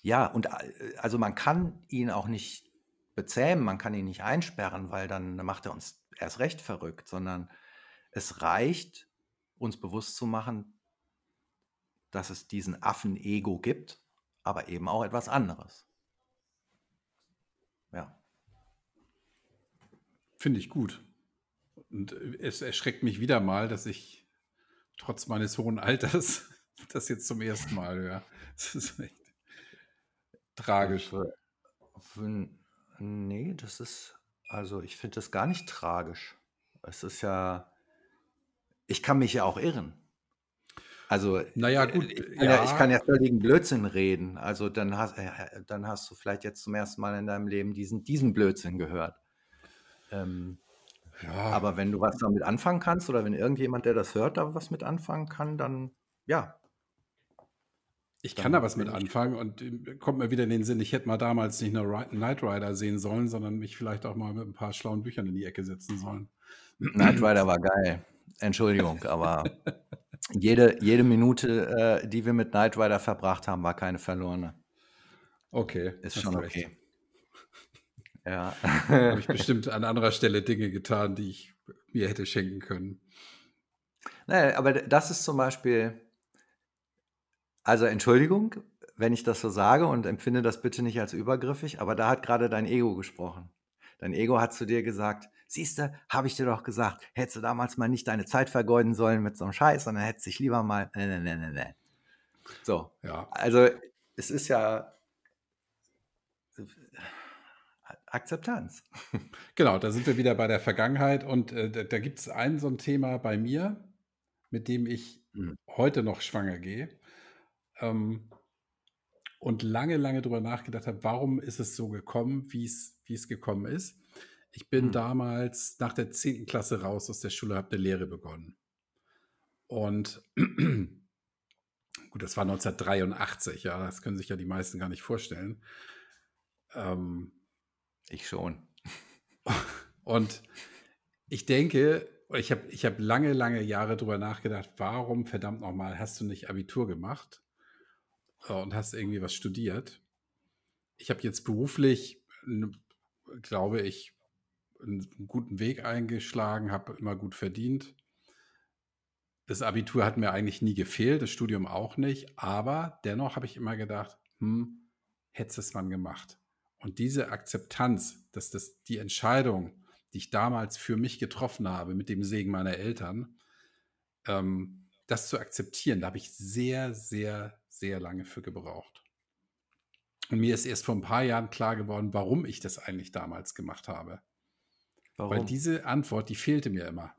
ja, und äh, also man kann ihn auch nicht bezähmen, man kann ihn nicht einsperren, weil dann macht er uns erst recht verrückt, sondern es reicht, uns bewusst zu machen, dass es diesen Affen-Ego gibt, aber eben auch etwas anderes. Ja. Finde ich gut. Und es erschreckt mich wieder mal, dass ich trotz meines hohen Alters das jetzt zum ersten Mal höre. Das ist echt tragisch. Nee, das ist also, ich finde das gar nicht tragisch. Es ist ja ich kann mich ja auch irren. Also, Naja, gut, ich kann ja ich kann ja völligen Blödsinn reden. Also, dann hast äh, äh, dann hast du vielleicht jetzt zum ersten Mal in deinem Leben diesen diesen Blödsinn gehört. Ähm, Ja. aber wenn du was damit anfangen kannst oder wenn irgendjemand, der das hört, da was mit anfangen kann, dann ja. Ich kann da was mit anfangen und äh, kommt mir wieder in den Sinn, ich hätte mal damals nicht nur Knight Rider sehen sollen, sondern mich vielleicht auch mal mit ein paar schlauen Büchern in die Ecke setzen sollen. Knight Rider war geil. Entschuldigung, aber jede, jede Minute, äh, die wir mit Knight Rider verbracht haben, war keine verlorene. Okay. Ist schon okay. Ja. Habe ich bestimmt an anderer Stelle Dinge getan, die ich mir hätte schenken können. Naja, aber das ist zum Beispiel, also Entschuldigung, wenn ich das so sage und empfinde das bitte nicht als übergriffig, aber da hat gerade dein Ego gesprochen. Dein Ego hat zu dir gesagt, siehst du, habe ich dir doch gesagt, hättest du damals mal nicht deine Zeit vergeuden sollen mit so einem Scheiß, sondern hättest dich lieber mal, ne, ne, ne, ne, ne. So, ja. also es ist ja Akzeptanz. Genau, da sind wir wieder bei der Vergangenheit und äh, da, da gibt es ein so ein Thema bei mir, mit dem ich mhm. heute noch schwanger gehe ähm, und lange, lange darüber nachgedacht habe, warum ist es so gekommen, wie es, gekommen ist. Ich bin hm. damals nach der 10. Klasse raus aus der Schule, habe eine Lehre begonnen. Und gut, das war 1983, ja, das können sich ja die meisten gar nicht vorstellen. Ähm, ich schon. Und ich denke, ich habe ich hab lange, lange Jahre darüber nachgedacht, warum verdammt nochmal hast du nicht Abitur gemacht? und hast irgendwie was studiert. Ich habe jetzt beruflich, glaube ich, einen guten Weg eingeschlagen, habe immer gut verdient. Das Abitur hat mir eigentlich nie gefehlt, das Studium auch nicht, aber dennoch habe ich immer gedacht, hm, hätte es man gemacht. Und diese Akzeptanz, dass das die Entscheidung, die ich damals für mich getroffen habe, mit dem Segen meiner Eltern, ähm, das zu akzeptieren, da habe ich sehr, sehr, sehr lange für gebraucht. Und mir ist erst vor ein paar Jahren klar geworden, warum ich das eigentlich damals gemacht habe. Weil diese Antwort, die fehlte mir immer.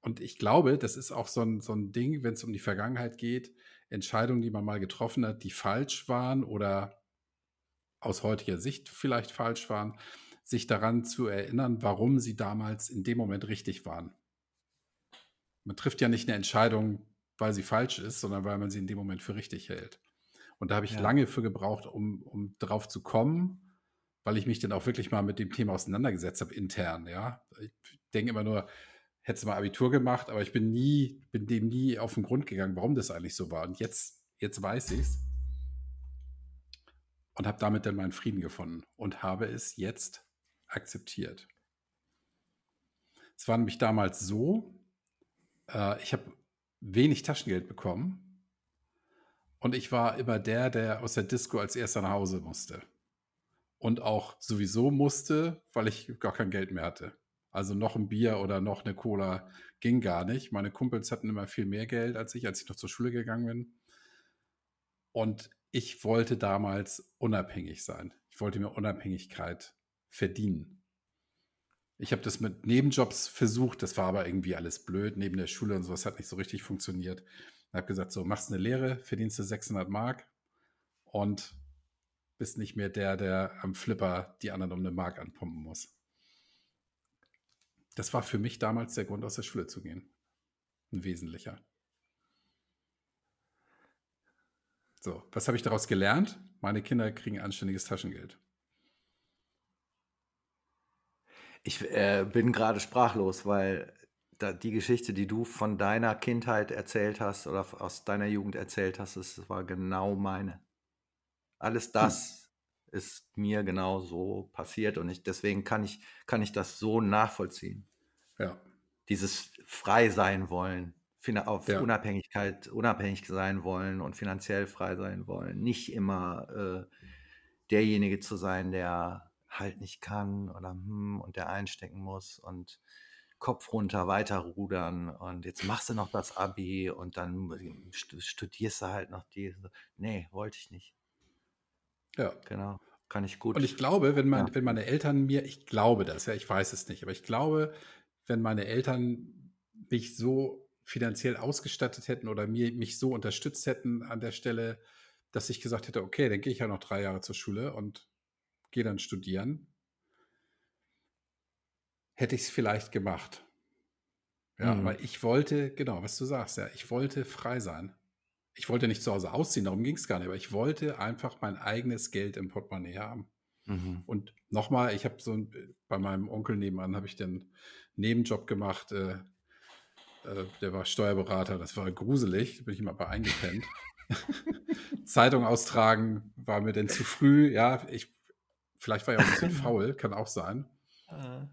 Und ich glaube, das ist auch so ein, so ein Ding, wenn es um die Vergangenheit geht, Entscheidungen, die man mal getroffen hat, die falsch waren oder aus heutiger Sicht vielleicht falsch waren, sich daran zu erinnern, warum sie damals in dem Moment richtig waren. Man trifft ja nicht eine Entscheidung, weil sie falsch ist, sondern weil man sie in dem Moment für richtig hält. Und da habe ich Ja. lange für gebraucht, um, um drauf zu kommen, weil ich mich dann auch wirklich mal mit dem Thema auseinandergesetzt habe, intern, ja. Ich denke immer nur, hätte mal Abitur gemacht, aber ich bin nie, bin dem nie auf den Grund gegangen, warum das eigentlich so war. Und jetzt, jetzt weiß ich es und habe damit dann meinen Frieden gefunden und habe es jetzt akzeptiert. Es war nämlich damals so, äh, ich habe wenig Taschengeld bekommen und ich war immer der, der aus der Disco als erster nach Hause musste. Und auch sowieso musste, weil ich gar kein Geld mehr hatte. Also noch ein Bier oder noch eine Cola ging gar nicht. Meine Kumpels hatten immer viel mehr Geld als ich, als ich noch zur Schule gegangen bin. Und ich wollte damals unabhängig sein. Ich wollte mir Unabhängigkeit verdienen. Ich habe das mit Nebenjobs versucht, das war aber irgendwie alles blöd. Neben der Schule und sowas hat nicht so richtig funktioniert. Ich habe gesagt, so machst eine Lehre, verdienst du 600 Mark und bist nicht mehr der, der am Flipper die anderen um eine Mark anpumpen muss. Das war für mich damals der Grund, aus der Schule zu gehen. Ein wesentlicher. So, was habe ich daraus gelernt? Meine Kinder kriegen anständiges Taschengeld. Ich äh, bin gerade sprachlos, weil da, die Geschichte, die du von deiner Kindheit erzählt hast oder aus deiner Jugend erzählt hast, das war genau meine. Alles Hm. das ist mir genau so passiert und ich, deswegen kann ich, kann ich das so nachvollziehen. Ja, Dieses frei sein wollen, auf ja, Unabhängigkeit, unabhängig sein wollen und finanziell frei sein wollen. Nicht immer äh, derjenige zu sein, der halt nicht kann oder hm, und der einstecken muss und Kopf runter, weiter rudern und jetzt machst du noch das Abi und dann stu- studierst du halt noch die. Nee, wollte ich nicht. ja. Genau. Kann ich Und ich gut. glaube, wenn, Ja. mein, wenn meine Eltern mir, ich glaube das, ja, ich weiß es nicht, aber ich glaube, wenn meine Eltern mich so finanziell ausgestattet hätten oder mir, mich so unterstützt hätten an der Stelle, dass ich gesagt hätte, okay, dann gehe ich ja noch drei Jahre zur Schule und gehe dann studieren, hätte ich es vielleicht gemacht. Ja, Mhm. aber ich wollte, genau, was du sagst, ja, ich wollte frei sein. Ich wollte nicht zu Hause ausziehen, darum ging es gar nicht, aber ich wollte einfach mein eigenes Geld im Portemonnaie haben. Mhm. Und nochmal, ich habe so ein, bei meinem Onkel nebenan habe ich den Nebenjob gemacht. Äh, äh, der war Steuerberater, das war gruselig, da bin ich immer bei eingepennt. Zeitung austragen war mir denn zu früh. Ja, ich, vielleicht war ich auch ein bisschen faul, kann auch sein. Äh,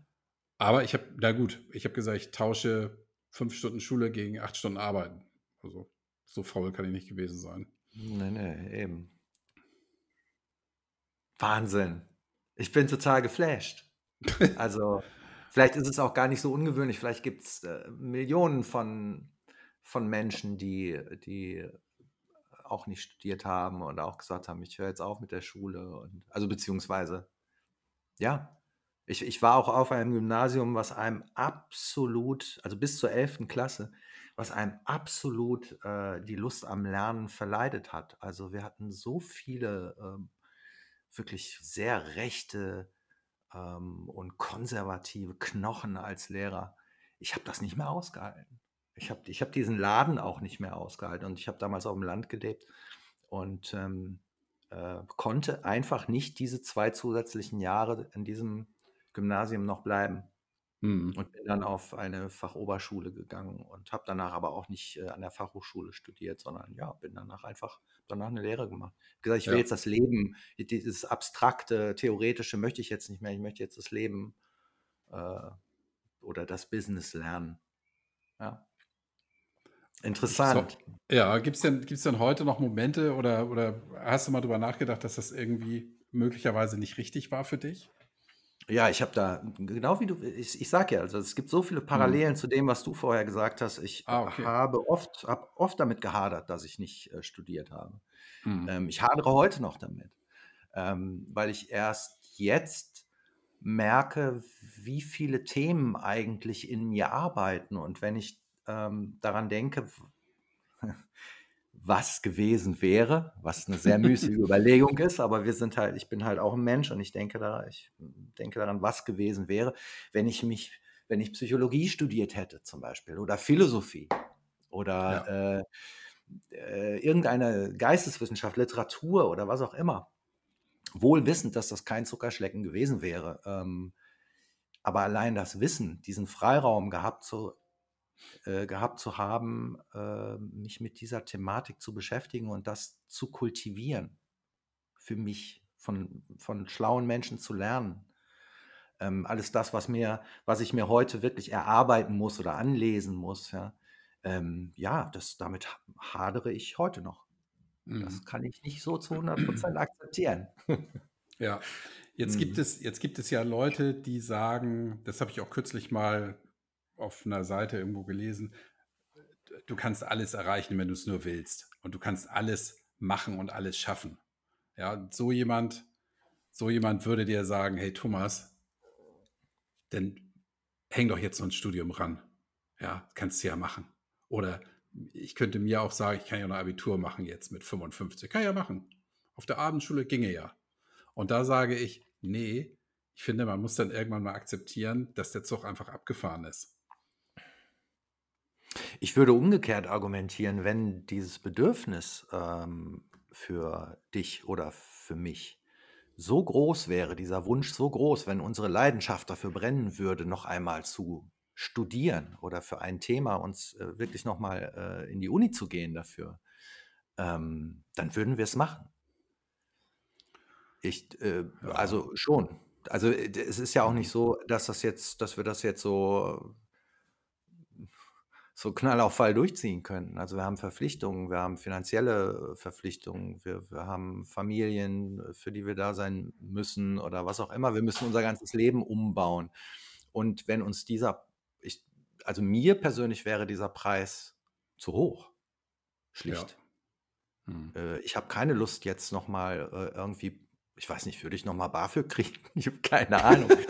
Aber ich habe, na gut, ich habe gesagt, ich tausche fünf Stunden Schule gegen acht Stunden Arbeiten. Also so faul kann ich nicht gewesen sein. Nee, nee, eben. Wahnsinn. Ich bin total geflasht. Also, vielleicht ist es auch gar nicht so ungewöhnlich. Vielleicht gibt es äh, Millionen von, von Menschen, die, die auch nicht studiert haben oder auch gesagt haben, ich höre jetzt auf mit der Schule. Und, also beziehungsweise, ja, ich, ich war auch auf einem Gymnasium, was einem absolut, also bis zur 11. Klasse, was einem absolut äh, die Lust am Lernen verleidet hat. Also wir hatten so viele ähm, wirklich sehr rechte ähm, und konservative Knochen als Lehrer. Ich habe das nicht mehr ausgehalten. Ich habe ich hab diesen Laden auch nicht mehr ausgehalten. Und ich habe damals auf dem Land gelebt und ähm, äh, konnte einfach nicht diese zwei zusätzlichen Jahre in diesem Gymnasium noch bleiben. Hm. Und bin dann auf eine Fachoberschule gegangen und habe danach aber auch nicht äh, an der Fachhochschule studiert, sondern ja, bin danach einfach danach eine Lehre gemacht. Ich gesagt, ich will Ja. jetzt das Leben, dieses abstrakte, theoretische möchte ich jetzt nicht mehr. Ich möchte jetzt das Leben äh, oder das Business lernen. Ja. So, Interessant. ja, gibt es denn, gibt's denn heute noch Momente oder, oder hast du mal drüber nachgedacht, dass das irgendwie möglicherweise nicht richtig war für dich? Ja, ich habe da genau wie du ich ich sage ja, also, es gibt so viele Mhm. Parallelen zu dem, was du vorher gesagt hast. Ich, Ah, okay. habe oft habe oft damit gehadert, dass ich nicht, äh, studiert habe. Mhm. Ähm, ich hadere heute noch damit, ähm, weil ich erst jetzt merke, wie viele Themen eigentlich in mir arbeiten. Und wenn ich, ähm, daran denke, w was gewesen wäre, was 'ne sehr müßige Überlegung ist, aber wir sind halt ich bin halt auch 'n Mensch und ich denke da ich denke daran, was gewesen wäre, wenn ich mich wenn ich Psychologie studiert hätte zum Beispiel oder Philosophie Ja. oder, äh, äh, irgendeine Geisteswissenschaft, Literatur oder was auch immer. Wohl wissend, dass das kein Zuckerschlecken gewesen wäre. Ähm, aber allein das Wissen, diesen Freiraum gehabt zu äh, gehabt zu haben, äh, mich mit dieser Thematik zu beschäftigen und das zu kultivieren, für mich von von schlauen Menschen zu lernen. Ähm, alles das, was mir was ich mir heute wirklich erarbeiten muss oder anlesen muss, ja, ähm, ja, das damit ha hadere ich heute noch. Das Mhm. kann ich nicht so zu 100 % akzeptieren. Ja. Jetzt gibt Mhm. es jetzt gibt es ja Leute, die sagen, das habe ich auch kürzlich mal auf 'ner Seite irgendwo gelesen: „D du kannst alles erreichen, wenn du's nur willst. Und du kannst alles machen und alles schaffen.“ Ja, so jemand so jemand würde dir sagen: „Hey Thomas“ „dann häng doch jetzt so 'n Studium ran. Ja, kannst du ja machen.“ Oder ich könnte mir auch sagen, ich kann ja noch Abitur machen jetzt mit 55. Kann ja machen. Auf der Abendschule ginge ja. Und da sage ich: „Ne, ich finde, man muss dann irgendwann mal akzeptieren, dass der Zug einfach abgefahren ist.“ Ich würde umgekehrt argumentieren, wenn dieses Bedürfnis, ähm, für dich oder für mich so groß wäre, dieser Wunsch so groß, wenn unsere Leidenschaft dafür brennen würde, noch einmal zu studieren oder für ein Thema uns, äh, wirklich noch mal, äh, in die Uni zu gehen dafür, ähm, dann würden wir's machen. Ich äh, Ja. also schon. Also, äh, es ist ja auch nicht so, dass das jetzt dass wir das jetzt so so Knall auf Fall durchziehen können. Also, wir haben Verpflichtungen, wir haben finanzielle Verpflichtungen, wir wir haben Familien, für die wir da sein müssen oder was auch immer. Wir müssen unser ganzes Leben umbauen. Und wenn uns dieser ich also, mir persönlich wäre dieser Preis zu hoch, Ja. schlicht. Mhm. Äh, ich habe keine Lust jetzt noch mal, äh, irgendwie ich weiß nicht, würde ich noch mal BAföG kriegen? Ich habe keine Ahnung.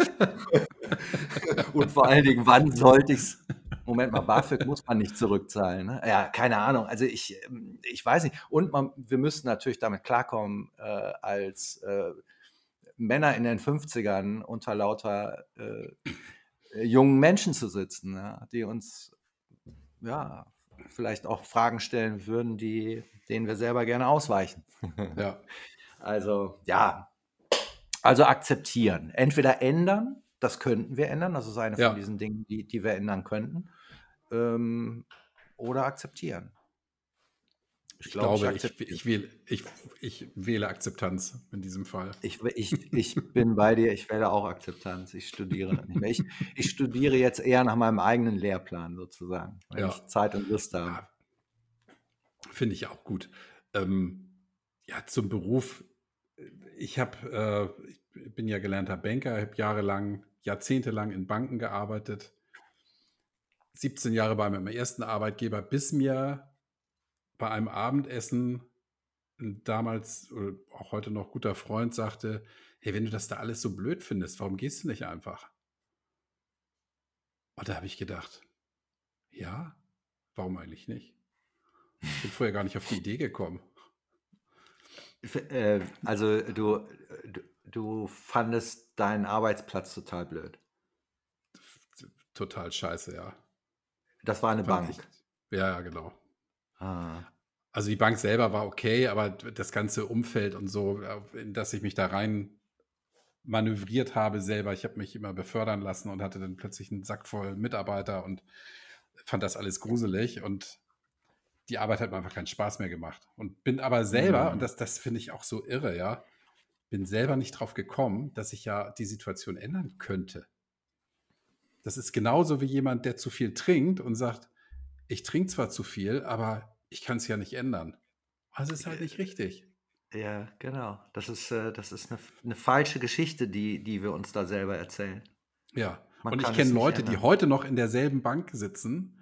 Und vor allen Dingen, wann sollte ich's Moment mal, BAföG muss man nicht zurückzahlen, ne? Ja, keine Ahnung. Also, ich ähm, ich weiß nicht. Und man wir müssten natürlich damit klarkommen, äh, als, äh, Männer in den 50ern unter lauter, äh, äh, jungen Menschen zu sitzen, ja, die uns, ja, vielleicht auch Fragen stellen würden, die denen wir selber gerne ausweichen. Ja. Also, ja. Also, akzeptieren. Entweder ändern, das könnten wir ändern, das ist eine von Ja. diesen Dingen, die die wir ändern könnten, ähm, oder akzeptieren. Ich Ich glaube, ich glaube, ich ich wähle ich ich wähle Akzeptanz in diesem Fall. Ich ich ich bin bei dir, ich wähle auch Akzeptanz. Ich studiere nicht mehr. Ich ich studiere jetzt eher nach meinem eigenen Lehrplan sozusagen, wenn Ja. ich Zeit und Lust habe. Ja. Finde ich auch gut. Ähm, ja, zum Beruf. Ich habe äh, ich bin ja gelernter Banker, habe jahrelang jahrzehntelang in Banken gearbeitet. 17 Jahre bei meinem ersten Arbeitgeber, bis mir bei einem Abendessen damals oder auch heute noch guter Freund sagte: „Hey, wenn du das da alles so blöd findest, warum gehst du nicht einfach?“ Und da habe ich gedacht: „Ja, warum eigentlich nicht?“ Bin vorher gar nicht auf die Idee gekommen. Äh, also, du du du fandest deinen Arbeitsplatz total blöd? Total scheiße, ja. Das war 'ne Fand ich Bank? ja, ja, genau. Ah. Also, die Bank selber war okay, aber das ganze Umfeld und so, äh, in das ich mich da rein manövriert habe selber. Ich habe mich immer befördern lassen und hatte dann plötzlich 'n Sack voll Mitarbeiter und fand das alles gruselig und die Arbeit hat mir einfach keinen Spaß mehr gemacht. Und bin aber selber und Mhm. das das finde ich auch so irre, ja, bin selber nicht drauf gekommen, dass ich ja die Situation ändern könnte. Das ist genauso wie jemand, der zu viel trinkt und sagt: „Ich trinke zwar zu viel, aber ich kann's ja nicht ändern.“ Das ist halt nicht richtig. Ja, genau. Das ist, äh, das ist eine, eine falsche Geschichte, die, die wir uns da selber erzählen. Ja, Man und ich kann kenne es Leute, die ändern. heute noch in derselben Bank sitzen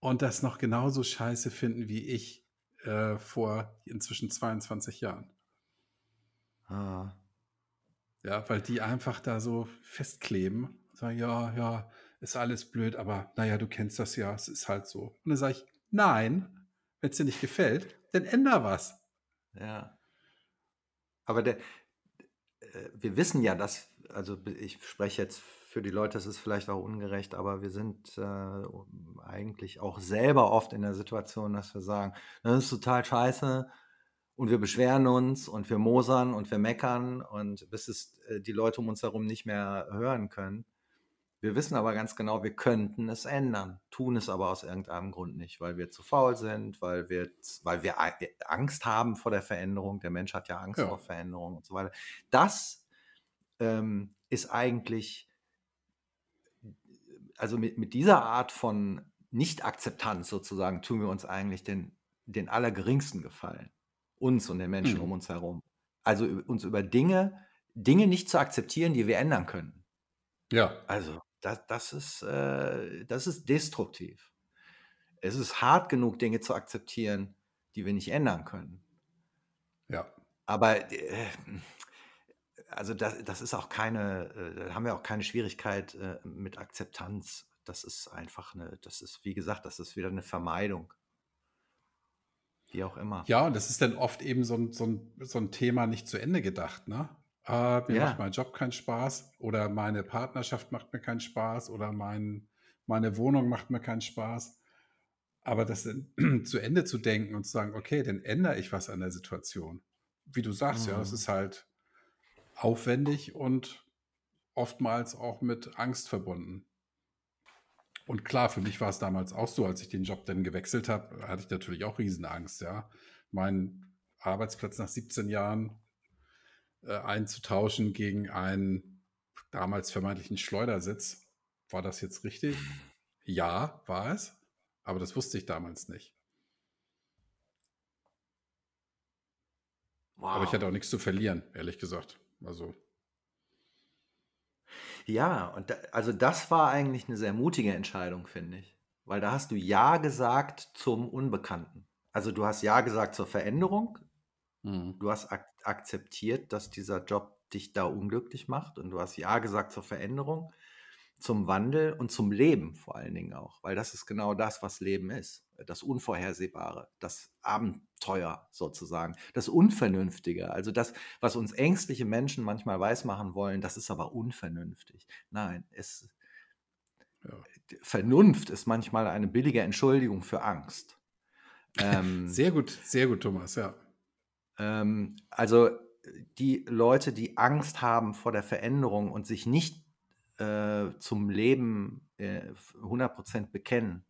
und das noch genauso scheiße finden wie ich äh, vor inzwischen 22 Jahren. Ah, Ja, weil die einfach da so festkleben. Sagen, ja, ja, ist alles blöd, aber naja, du kennst das ja, es ist halt so. Und dann sage ich, nein, wenn es dir nicht gefällt, dann änder was. ja. Aber der, äh, wir wissen ja, dass, also ich spreche jetzt für die Leute, es ist vielleicht auch ungerecht, aber wir sind äh, eigentlich auch selber oft in der Situation, dass wir sagen, das ist total scheiße und wir beschweren uns und wir mosern und wir meckern und bis es äh, die Leute um uns herum nicht mehr hören können. Wir wissen aber ganz genau, wir könnten es ändern, tun es aber aus irgendeinem Grund nicht, weil wir zu faul sind, weil wir, weil wir A- Angst haben vor der Veränderung. Der Mensch hat ja Angst Ja. vor Veränderung und so weiter. Das ähm, ist eigentlich, also mit, mit dieser Art von Nicht-Akzeptanz sozusagen, tun wir uns eigentlich den, den allergeringsten Gefallen. Uns und den Menschen Mhm. um uns herum. Also ü- uns über Dinge, Dinge nicht zu akzeptieren, die wir ändern können. Ja, Also, das, das, ist, äh, das ist destruktiv. Es ist hart genug, Dinge zu akzeptieren, die wir nicht ändern können. ja. Aber äh, also das, das ist auch keine, äh, da haben wir auch keine Schwierigkeit äh, mit Akzeptanz. Das ist einfach eine, das ist, wie gesagt, das ist wieder eine Vermeidung. Wie auch immer. Ja, und das ist dann oft eben so ein, so ein, so ein Thema nicht zu Ende gedacht, ne? Äh, mir Ja. macht mein Job keinen Spaß oder meine Partnerschaft macht mir keinen Spaß oder mein, meine Wohnung macht mir keinen Spaß. Aber das dann zu Ende zu denken und zu sagen, okay, dann ändere ich was an der Situation. Wie du sagst, ja, es Mhm. ist halt aufwendig und oftmals auch mit Angst verbunden. Und klar, für mich war es damals auch so, als ich den Job dann gewechselt habe, hatte ich natürlich auch Riesenangst, ja. Mein Arbeitsplatz nach 17 Jahren äh, einzutauschen gegen einen damals vermeintlichen Schleudersitz. War das jetzt richtig? Ja, war es. Aber das wusste ich damals nicht. Aber ich Wow. hatte auch nichts zu verlieren, ehrlich gesagt. Also, Ja, und da, also das war eigentlich eine sehr mutige Entscheidung, finde ich. Weil da hast du Ja gesagt zum Unbekannten. Also du hast Ja gesagt zur Veränderung, hm. du hast ak akzeptiert, dass dieser Job dich da unglücklich macht und du hast Ja gesagt zur Veränderung, zum Wandel und zum Leben vor allen Dingen auch, weil das ist genau das, was Leben ist. Das Unvorhersehbare, das Abenteuer sozusagen, das Unvernünftige. Also das, was uns ängstliche Menschen manchmal weismachen wollen, das ist aber unvernünftig. Nein, es, ja. Vernunft ist manchmal eine billige Entschuldigung für Angst. Ähm, Sehr gut, sehr gut, Thomas, ja. Ähm, also die Leute, die Angst haben vor der Veränderung und sich nicht äh, zum Leben äh, 100% bekennen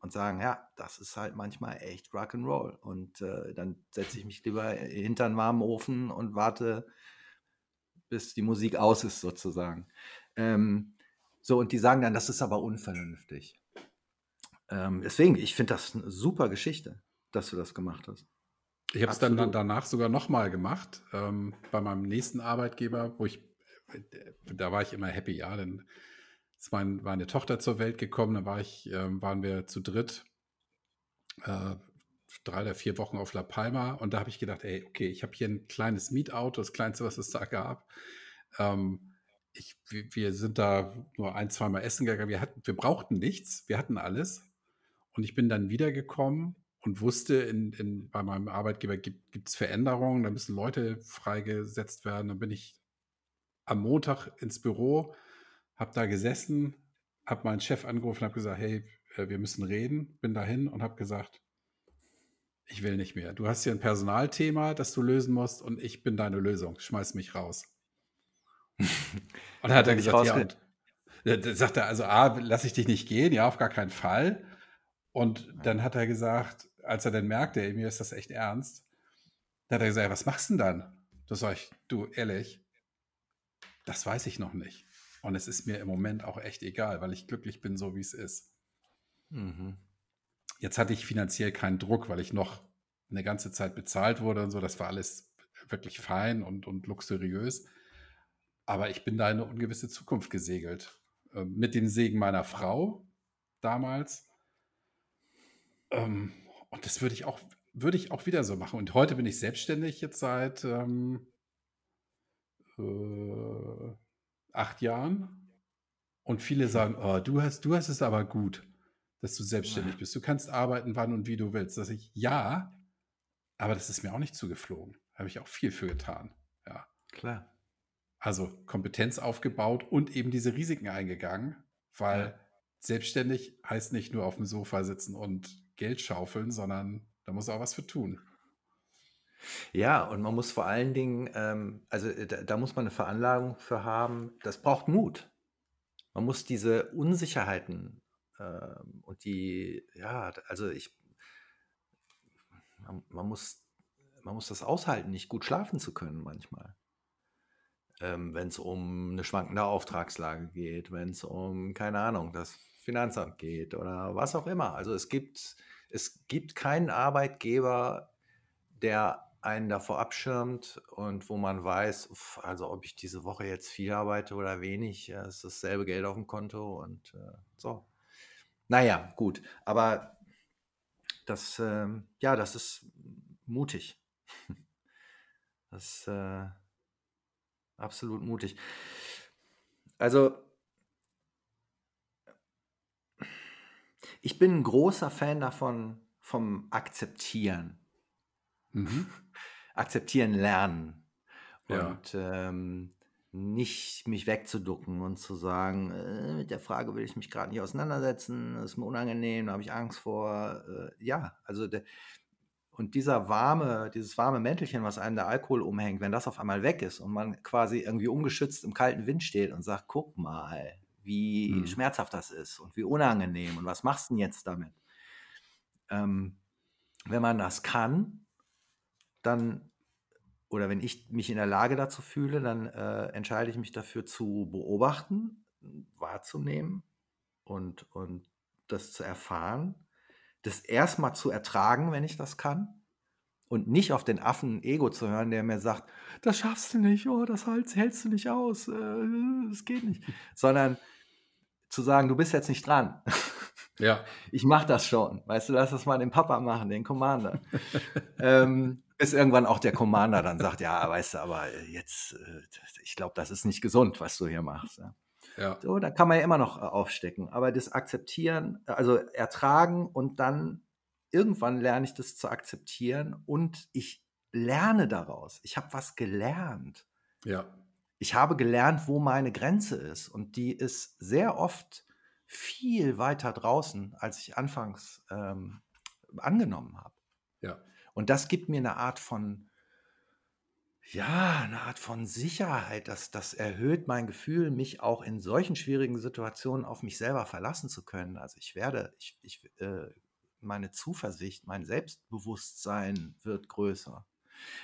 und sagen, ja, das ist halt manchmal echt Rock'n'Roll. Und äh, dann setze ich mich lieber hinter einen warmen Ofen und warte, bis die Musik aus ist, sozusagen. Ähm, so, und die sagen dann, das ist aber unvernünftig. Ähm, deswegen, ich finde das eine super Geschichte, dass du das gemacht hast. Ich habe es dann, dann danach sogar nochmal gemacht, ähm, bei meinem nächsten Arbeitgeber, wo ich, äh, da war ich immer happy, ja, denn es war ein- war eine Tochter zur Welt gekommen, da war ich, ähm, waren wir zu dritt, äh, drei oder vier Wochen auf La Palma und da habe ich gedacht, ey, okay, ich habe hier ein kleines Mietauto, das kleinste, was es da gab. Ähm, ich, wir, wir sind da nur ein, zweimal essen gegangen, wir, hatten, wir brauchten nichts, wir hatten alles. Und ich bin dann wiedergekommen und wusste, in, in, bei meinem Arbeitgeber gibt es Veränderungen, da müssen Leute freigesetzt werden. Dann bin ich am Montag ins Büro, habe da gesessen, habe meinen Chef angerufen habe gesagt, hey, äh, wir müssen reden. Bin dahin und habe gesagt, ich will nicht mehr. Du hast hier ein Personalthema, das du lösen musst und ich bin deine Lösung. Schmeiß mich raus. Und dann hat er gesagt, ja, und da- da sagt er, also A, lass ich dich nicht gehen, ja, auf gar keinen Fall. Und dann hat er gesagt, als er dann merkte, ey, mir ist das echt ernst, dann hat er gesagt, was machst du denn dann? Da sag ich, du, ehrlich, das weiß ich noch nicht. Und es ist mir im Moment auch echt egal, weil ich glücklich bin, so wie es ist. Mhm. Jetzt hatte ich finanziell keinen Druck, weil ich noch eine ganze Zeit bezahlt wurde und so. Das war alles wirklich fein und, und luxuriös. Aber ich bin da in eine ungewisse Zukunft gesegelt. Äh, mit dem Segen meiner Frau damals. Ähm, und das würde ich auch, würde ich auch wieder so machen. Und heute bin ich selbstständig jetzt seit ähm, äh, acht Jahren. Und viele sagen, oh, du hast, du hast es aber gut, dass du selbstständig bist. Du kannst arbeiten, wann und wie du willst. Dass ich, ja, aber das ist mir auch nicht zugeflogen. Da habe ich auch viel für getan. Ja. Klar. Also Kompetenz aufgebaut und eben diese Risiken eingegangen, weil ja. selbstständig heißt nicht nur auf dem Sofa sitzen und Geld schaufeln, sondern da muss auch was für tun. Ja, und man muss vor allen Dingen, ähm, also äh, da, da, muss man eine Veranlagung für haben. Das braucht Mut. Man muss diese Unsicherheiten ähm, und die, ja, also ich, man, man, muss, man muss das aushalten, nicht gut schlafen zu können manchmal. Ähm, wenn es um eine schwankende Auftragslage geht, wenn es um, keine Ahnung, das Finanzamt geht oder was auch immer. Also es gibt, es gibt keinen Arbeitgeber, der einen davor abschirmt und wo man weiß, also ob ich diese Woche jetzt viel arbeite oder wenig, ist dasselbe Geld auf dem Konto und äh, so. Naja, gut, aber das, äh, ja, das ist mutig. Das ist äh, absolut mutig. Also, ich bin ein großer Fan davon, vom Akzeptieren. Mhm. Akzeptieren lernen. Ja. Und ähm, nicht mich wegzuducken und zu sagen, äh, mit der Frage will ich mich gerade nicht auseinandersetzen, das ist mir unangenehm, da habe ich Angst vor. Äh, ja, also der, und dieser warme, dieses warme Mäntelchen, was einem der Alkohol umhängt, wenn das auf einmal weg ist und man quasi irgendwie ungeschützt im kalten Wind steht und sagt, guck mal, wie mhm. schmerzhaft das ist und wie unangenehm und was machst du denn jetzt damit? Ähm, wenn man das kann, dann, oder wenn ich mich in der Lage dazu fühle, dann äh, entscheide ich mich dafür zu beobachten, wahrzunehmen und, und das zu erfahren, das erstmal zu ertragen, wenn ich das kann. Und nicht auf den Affen Ego zu hören, der mir sagt, das schaffst du nicht, oh, das hältst du nicht aus, äh, das geht nicht. Sondern zu sagen, du bist jetzt nicht dran. Ja. Ich mache das schon. Weißt du, lass das mal den Papa machen, den Commander. ähm, bis irgendwann auch der Commander dann sagt, ja, weißt du, aber jetzt, äh, ich glaube, das ist nicht gesund, was du hier machst. Ja. ja. So, dann kann man ja immer noch äh, aufstecken. Aber das Akzeptieren, also ertragen und dann irgendwann lerne ich das zu akzeptieren und ich lerne daraus. Ich habe was gelernt. Ja. Ich habe gelernt, wo meine Grenze ist. Und die ist sehr oft viel weiter draußen, als ich anfangs ähm, angenommen habe. Ja. Und das gibt mir eine Art von, ja, eine Art von Sicherheit. Das, das erhöht mein Gefühl, mich auch in solchen schwierigen Situationen auf mich selber verlassen zu können. Also ich werde, ich, ich, äh, meine Zuversicht, mein Selbstbewusstsein wird größer.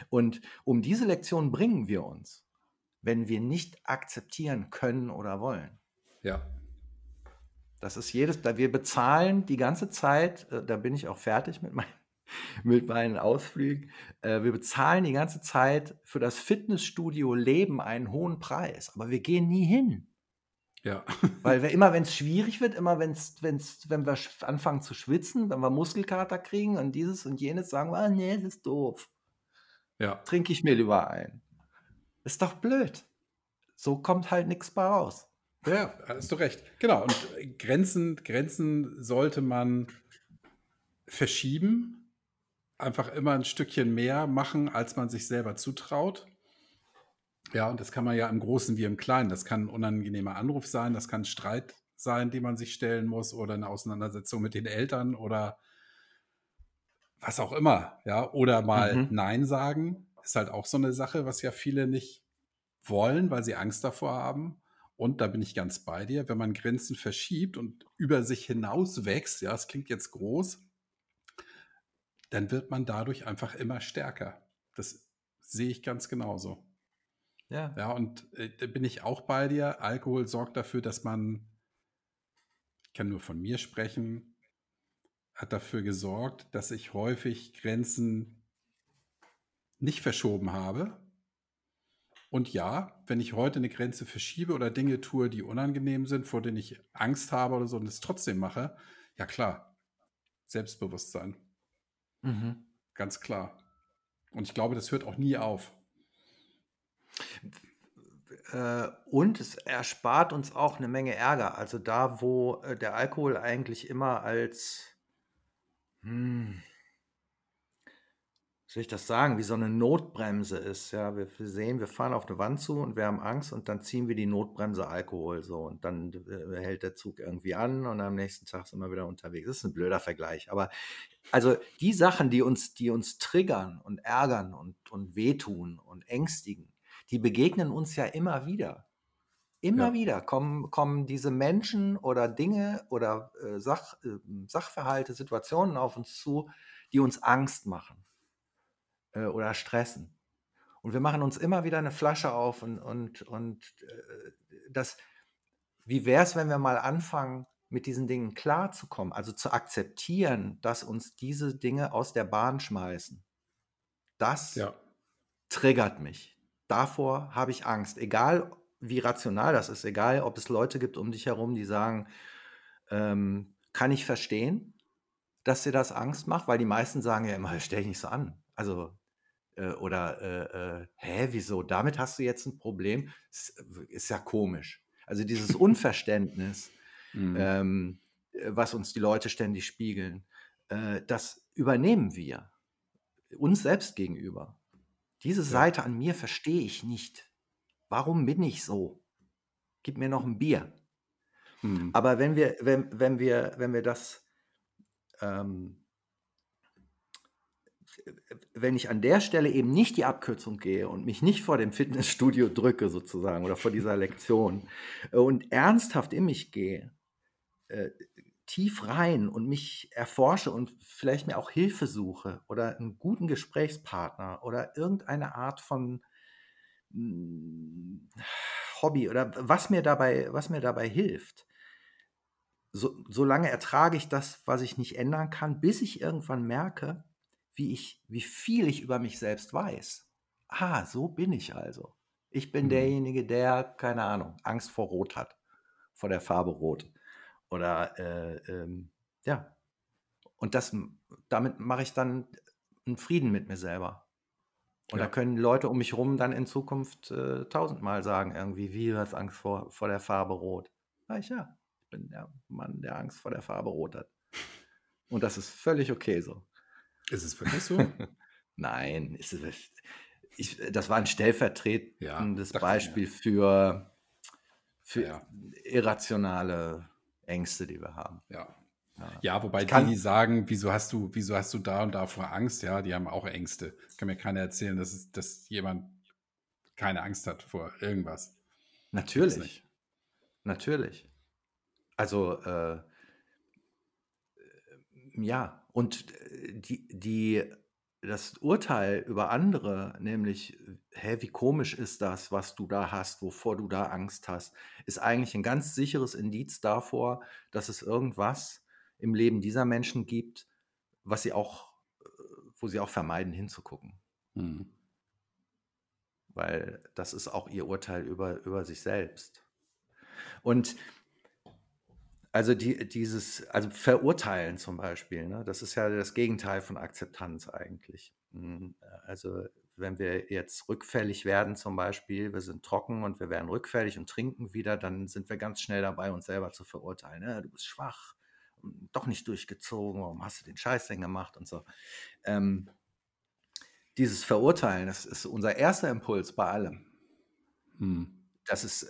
Und um diese Lektion bringen wir uns, wenn wir nicht akzeptieren können oder wollen. Ja. Das ist jedes, da wir bezahlen die ganze Zeit, äh, da bin ich auch fertig mit meinem mit meinen Ausflügen. Äh, wir bezahlen die ganze Zeit für das Fitnessstudio Leben einen hohen Preis, aber wir gehen nie hin. Ja. Weil wir immer, wenn es schwierig wird, immer wenn's, wenn's, wenn wir anfangen zu schwitzen, wenn wir Muskelkater kriegen und dieses und jenes, sagen wir, ah, nee, das ist doof. Ja. Trinke ich mir lieber ein. Ist doch blöd. So kommt halt nichts bei raus. Ja, hast du recht. Genau. Und Grenzen, Grenzen sollte man verschieben einfach immer ein Stückchen mehr machen, als man sich selber zutraut. Ja, und das kann man ja im Großen wie im Kleinen. Das kann ein unangenehmer Anruf sein, das kann ein Streit sein, den man sich stellen muss oder eine Auseinandersetzung mit den Eltern oder was auch immer. Ja, oder mal mhm. Nein sagen ist halt auch so eine Sache, was ja viele nicht wollen, weil sie Angst davor haben. Und da bin ich ganz bei dir, wenn man Grenzen verschiebt und über sich hinaus wächst, ja, es klingt jetzt groß, dann wird man dadurch einfach immer stärker. Das sehe ich ganz genauso. Ja. Ja, und äh, da bin ich auch bei dir. Alkohol sorgt dafür, dass man, ich kann nur von mir sprechen, hat dafür gesorgt, dass ich häufig Grenzen nicht verschoben habe. Und ja, wenn ich heute eine Grenze verschiebe oder Dinge tue, die unangenehm sind, vor denen ich Angst habe oder so und es trotzdem mache, ja klar, Selbstbewusstsein. Mhm. Ganz klar. Und ich glaube, das hört auch nie auf. Äh, und es erspart uns auch eine Menge Ärger. Also da, wo äh, der Alkohol eigentlich immer als, hm, soll ich das sagen, wie so eine Notbremse ist. Ja, wir, sehen, wir fahren auf eine Wand zu und wir haben Angst und dann ziehen wir die Notbremse Alkohol so und dann äh, hält der Zug irgendwie an und am nächsten Tag sind wir wieder unterwegs. Das ist ein blöder Vergleich. Aber also die Sachen, die uns, die uns triggern und ärgern und, und wehtun und ängstigen, die begegnen uns ja immer wieder. Immer Ja. wieder kommen, kommen diese Menschen oder Dinge oder äh, Sach, äh, Sachverhalte, Situationen auf uns zu, die uns Angst machen äh, oder stressen. Und wir machen uns immer wieder eine Flasche auf und, und, und äh, das, wie wäre es, wenn wir mal anfangen, mit diesen Dingen klarzukommen, also zu akzeptieren, dass uns diese Dinge aus der Bahn schmeißen. Das Ja. triggert mich. Davor habe ich Angst. Egal wie rational das ist, egal ob es Leute gibt um dich herum, die sagen, ähm, kann ich verstehen, dass dir das Angst macht, weil die meisten sagen ja immer, stell dich nicht so an. Also, äh, oder, äh, äh, hä, wieso? Damit hast du jetzt ein Problem? Ist, ist ja komisch. Also dieses Unverständnis, Mhm. ähm, äh, was uns die Leute ständig spiegeln, äh, das übernehmen wir uns selbst gegenüber. Diese Ja. Seite an mir verstehe ich nicht. Warum bin ich so? Gib mir noch ein Bier. Mhm. Aber wenn wir, wenn, wenn wir, wenn wir das, ähm, wenn ich an der Stelle eben nicht die Abkürzung gehe und mich nicht vor dem Fitnessstudio drücke sozusagen oder vor dieser Lektion äh, und ernsthaft in mich gehe, äh, tief rein und mich erforsche und vielleicht mir auch Hilfe suche oder einen guten Gesprächspartner oder irgendeine Art von mm, Hobby oder was mir dabei, was mir dabei hilft. So, solange ertrage ich das, was ich nicht ändern kann, bis ich irgendwann merke, wie ich, wie viel ich über mich selbst weiß. Ah, so bin ich also. Ich bin Mhm. derjenige, der, keine Ahnung, Angst vor Rot hat, vor der Farbe Rot. Oder äh, ähm, ja. Und das, damit mache ich dann einen Frieden mit mir selber. Und da Ja. können Leute um mich herum dann in Zukunft äh, tausendmal sagen, irgendwie, wie du hast Angst vor, vor der Farbe Rot. Sag ich, ja, ich bin der Mann, der Angst vor der Farbe Rot hat. Und das ist völlig okay so. Ist es wirklich so? Nein, ist es, ich, das war ein stellvertretendes Ja. Beispiel für, für Ja. irrationale Ängste, die wir haben. Ja. Ja. Wobei die, kann- die sagen, wieso hast du, wieso hast du da und da vor Angst, ja, die haben auch Ängste. Kann mir keiner erzählen, dass, es, dass jemand keine Angst hat vor irgendwas. Natürlich, natürlich. Also, äh, ja, und äh, die, die, das Urteil über andere, nämlich, hä, wie komisch ist das, was du da hast, wovor du da Angst hast, ist eigentlich ein ganz sicheres Indiz davor, dass es irgendwas im Leben dieser Menschen gibt, was sie auch, äh, wo sie auch vermeiden hinzugucken. Mhm. weil das ist auch ihr Urteil über, über sich selbst. Und also die, dieses, also verurteilen zum Beispiel, ne, das ist ja das Gegenteil von Akzeptanz eigentlich. Mm, Also wenn wir jetzt rückfällig werden zum Beispiel, wir sind trocken und wir werden rückfällig und trinken wieder, dann sind wir ganz schnell dabei, uns selber zu verurteilen. Ne? Du bist schwach, doch nicht durchgezogen, warum hast du den Scheiß denn gemacht und so. Ähm, dieses Verurteilen, das ist unser erster Impuls bei allem. Mhm. Das ist,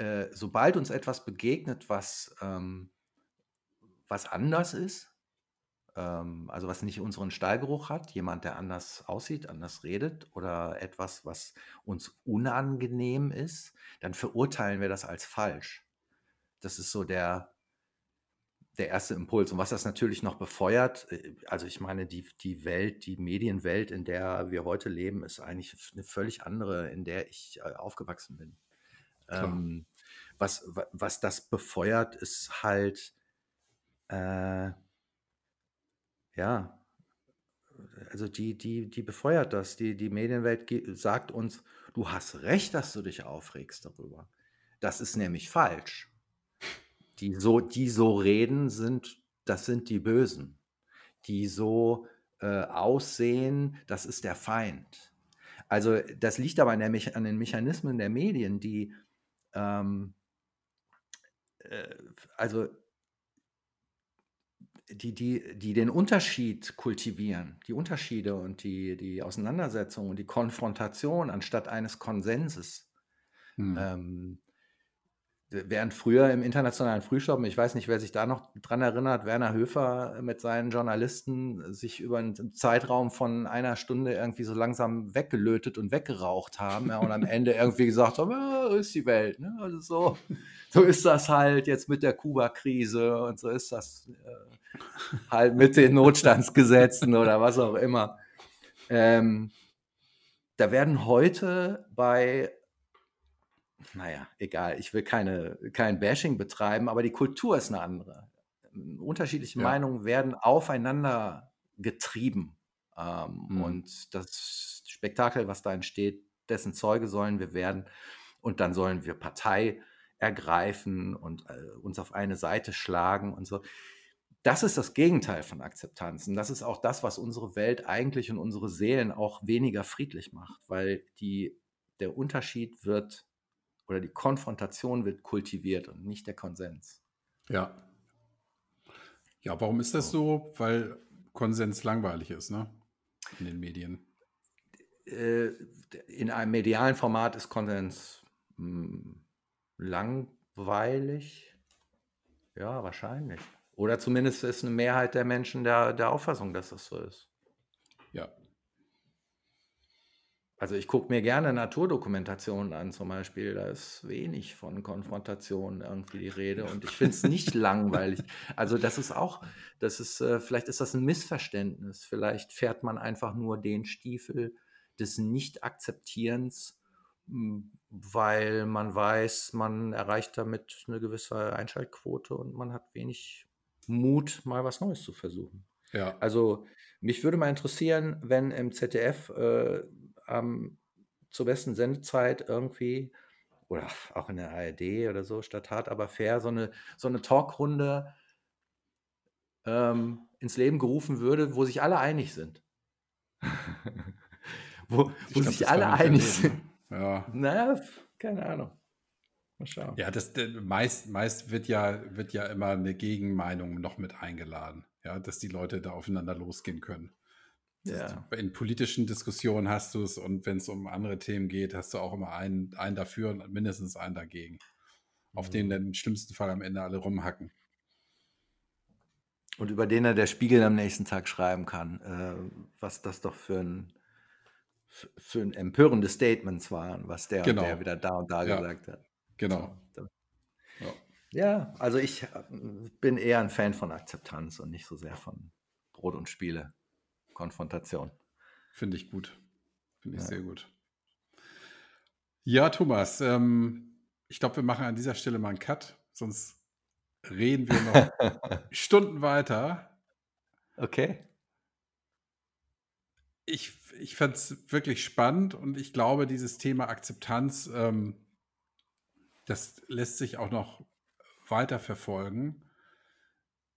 äh, sobald uns etwas begegnet, was, ähm, was anders ist, ähm, also was nicht unseren Stallgeruch hat, jemand, der anders aussieht, anders redet oder etwas, was uns unangenehm ist, dann verurteilen wir das als falsch. Das ist so der, der erste Impuls. Und was das natürlich noch befeuert, äh, also ich meine, die, die Welt, die Medienwelt, in der wir heute leben, ist eigentlich eine völlig andere, in der ich äh, aufgewachsen bin. Ähm, was, wa- was das befeuert, ist halt, äh, ja, also die, die, die befeuert das. Die, die Medienwelt sagt uns, du hast recht, dass du dich aufregst darüber. Das ist nämlich falsch. Die so, die so reden, sind, das sind die Bösen. Die so äh, aussehen, das ist der Feind. Also das liegt aber der, an den Mechanismen der Medien, die ähm, äh, also die, die, die den Unterschied kultivieren, die Unterschiede und die, die Auseinandersetzung und die Konfrontation anstatt eines Konsenses. Hm. Ähm, während früher im internationalen Frühstoppen, ich weiß nicht, wer sich da noch dran erinnert, Werner Höfer mit seinen Journalisten sich über einen Zeitraum von einer Stunde irgendwie so langsam weggelötet und weggeraucht haben ja, und am Ende irgendwie gesagt haben, ja, so ist die Welt. Ne? Also so, so ist das halt jetzt mit der Kuba-Krise und so ist das äh, halt mit den Notstandsgesetzen oder was auch immer. Ähm, da werden heute bei naja, egal, ich will keine, kein Bashing betreiben, aber die Kultur ist eine andere. Unterschiedliche ja. Meinungen werden aufeinander getrieben. Ähm, mhm. Und das Spektakel, was da entsteht, dessen Zeuge sollen wir werden. Und dann sollen wir Partei ergreifen und äh, uns auf eine Seite schlagen und so. Das ist das Gegenteil von Akzeptanz. Und das ist auch das, was unsere Welt eigentlich und unsere Seelen auch weniger friedlich macht, weil die, der Unterschied wird oder die Konfrontation wird kultiviert und nicht der Konsens. Ja. Ja, warum ist das so? Weil Konsens langweilig ist, ne? In den Medien. Äh, in einem medialen Format ist Konsens hm, langweilig. Ja, wahrscheinlich. Oder zumindest ist eine Mehrheit der Menschen der, der Auffassung, dass das so ist. Ja. Also ich gucke mir gerne Naturdokumentationen an zum Beispiel. Da ist wenig von Konfrontation irgendwie die Rede und ich finde es nicht langweilig. Also das ist auch, das ist, äh, vielleicht ist das ein Missverständnis. Vielleicht fährt man einfach nur den Stiefel des Nicht-Akzeptierens, hm, weil man weiß, man erreicht damit eine gewisse Einschaltquote und man hat wenig Mut, mal was Neues zu versuchen. Ja. Also mich würde mal interessieren, wenn im ZDF äh, ähm, zur besten Sendezeit irgendwie oder auch in der ARD oder so, statt hart, aber fair, so eine, so eine Talkrunde ähm, ins Leben gerufen würde, wo sich alle einig sind. wo wo glaub, sich alle einig sind. Ja. Naja, keine Ahnung. Mal schauen. Ja, das, meist, meist wird, ja, wird ja immer eine Gegenmeinung noch mit eingeladen, ja, dass die Leute da aufeinander losgehen können. Ja. In politischen Diskussionen hast du es und wenn es um andere Themen geht, hast du auch immer einen, einen dafür und mindestens einen dagegen, auf mhm. den dann im schlimmsten Fall am Ende alle rumhacken. Und über den er der Spiegel am nächsten Tag schreiben kann, äh, was das doch für ein, für ein empörendes Statements waren, was der genau. der wieder da und da ja. gesagt hat. Genau. Ja. ja, also ich äh, bin eher ein Fan von Akzeptanz und nicht so sehr von Brot und Spiele. Konfrontation. Finde ich gut. Finde ich ja. sehr gut. Ja, Thomas, ähm, ich glaube, wir machen an dieser Stelle mal einen Cut, sonst reden wir noch Stunden weiter. Okay. Ich, ich fand es wirklich spannend und ich glaube, dieses Thema Akzeptanz, ähm, das lässt sich auch noch weiter verfolgen.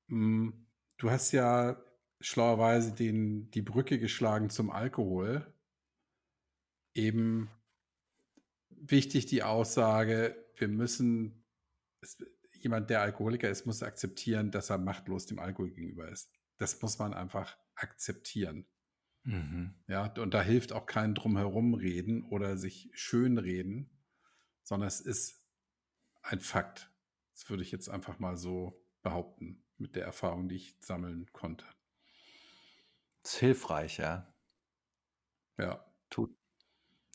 Hm, du hast ja schlauerweise den, die Brücke geschlagen zum Alkohol. Eben wichtig die Aussage, wir müssen, es, jemand, der Alkoholiker ist, muss akzeptieren, dass er machtlos dem Alkohol gegenüber ist. Das muss man einfach akzeptieren. Mhm. Ja, und da hilft auch kein drumherum reden oder sich schön reden, sondern es ist ein Fakt. Das würde ich jetzt einfach mal so behaupten, mit der Erfahrung, die ich sammeln konnte. Ist hilfreich, ja. Ja. Tut,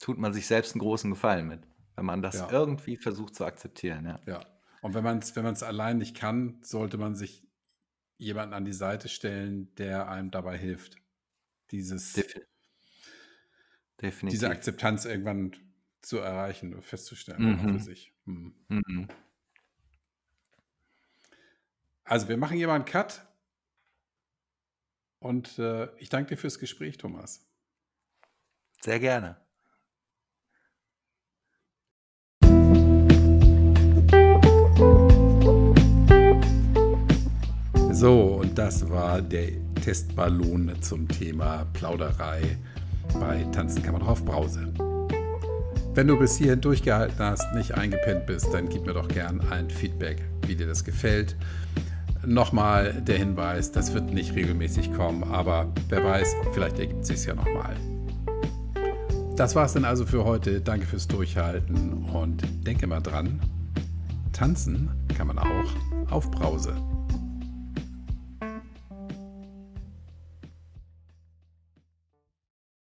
tut man sich selbst einen großen Gefallen mit, wenn man das ja. irgendwie versucht zu akzeptieren, ja. Ja. Und wenn man es wenn allein nicht kann, sollte man sich jemanden an die Seite stellen, der einem dabei hilft. Dieses, Definitiv. diese Akzeptanz irgendwann zu erreichen oder festzustellen mhm. für sich. Mhm. Mhm. Also wir machen hier mal einen Cut Und äh, ich danke dir fürs Gespräch, Thomas. Sehr gerne. So, und das war der Testballon zum Thema Plauderei bei Tanzen kann man auf Brause. Wenn du bis hierhin durchgehalten hast, nicht eingepennt bist, dann gib mir doch gern ein Feedback, wie dir das gefällt. Nochmal der Hinweis, das wird nicht regelmäßig kommen, aber wer weiß, vielleicht ergibt es sich ja nochmal. Das war's dann also für heute. Danke fürs Durchhalten und denke mal dran, tanzen kann man auch auf Brause.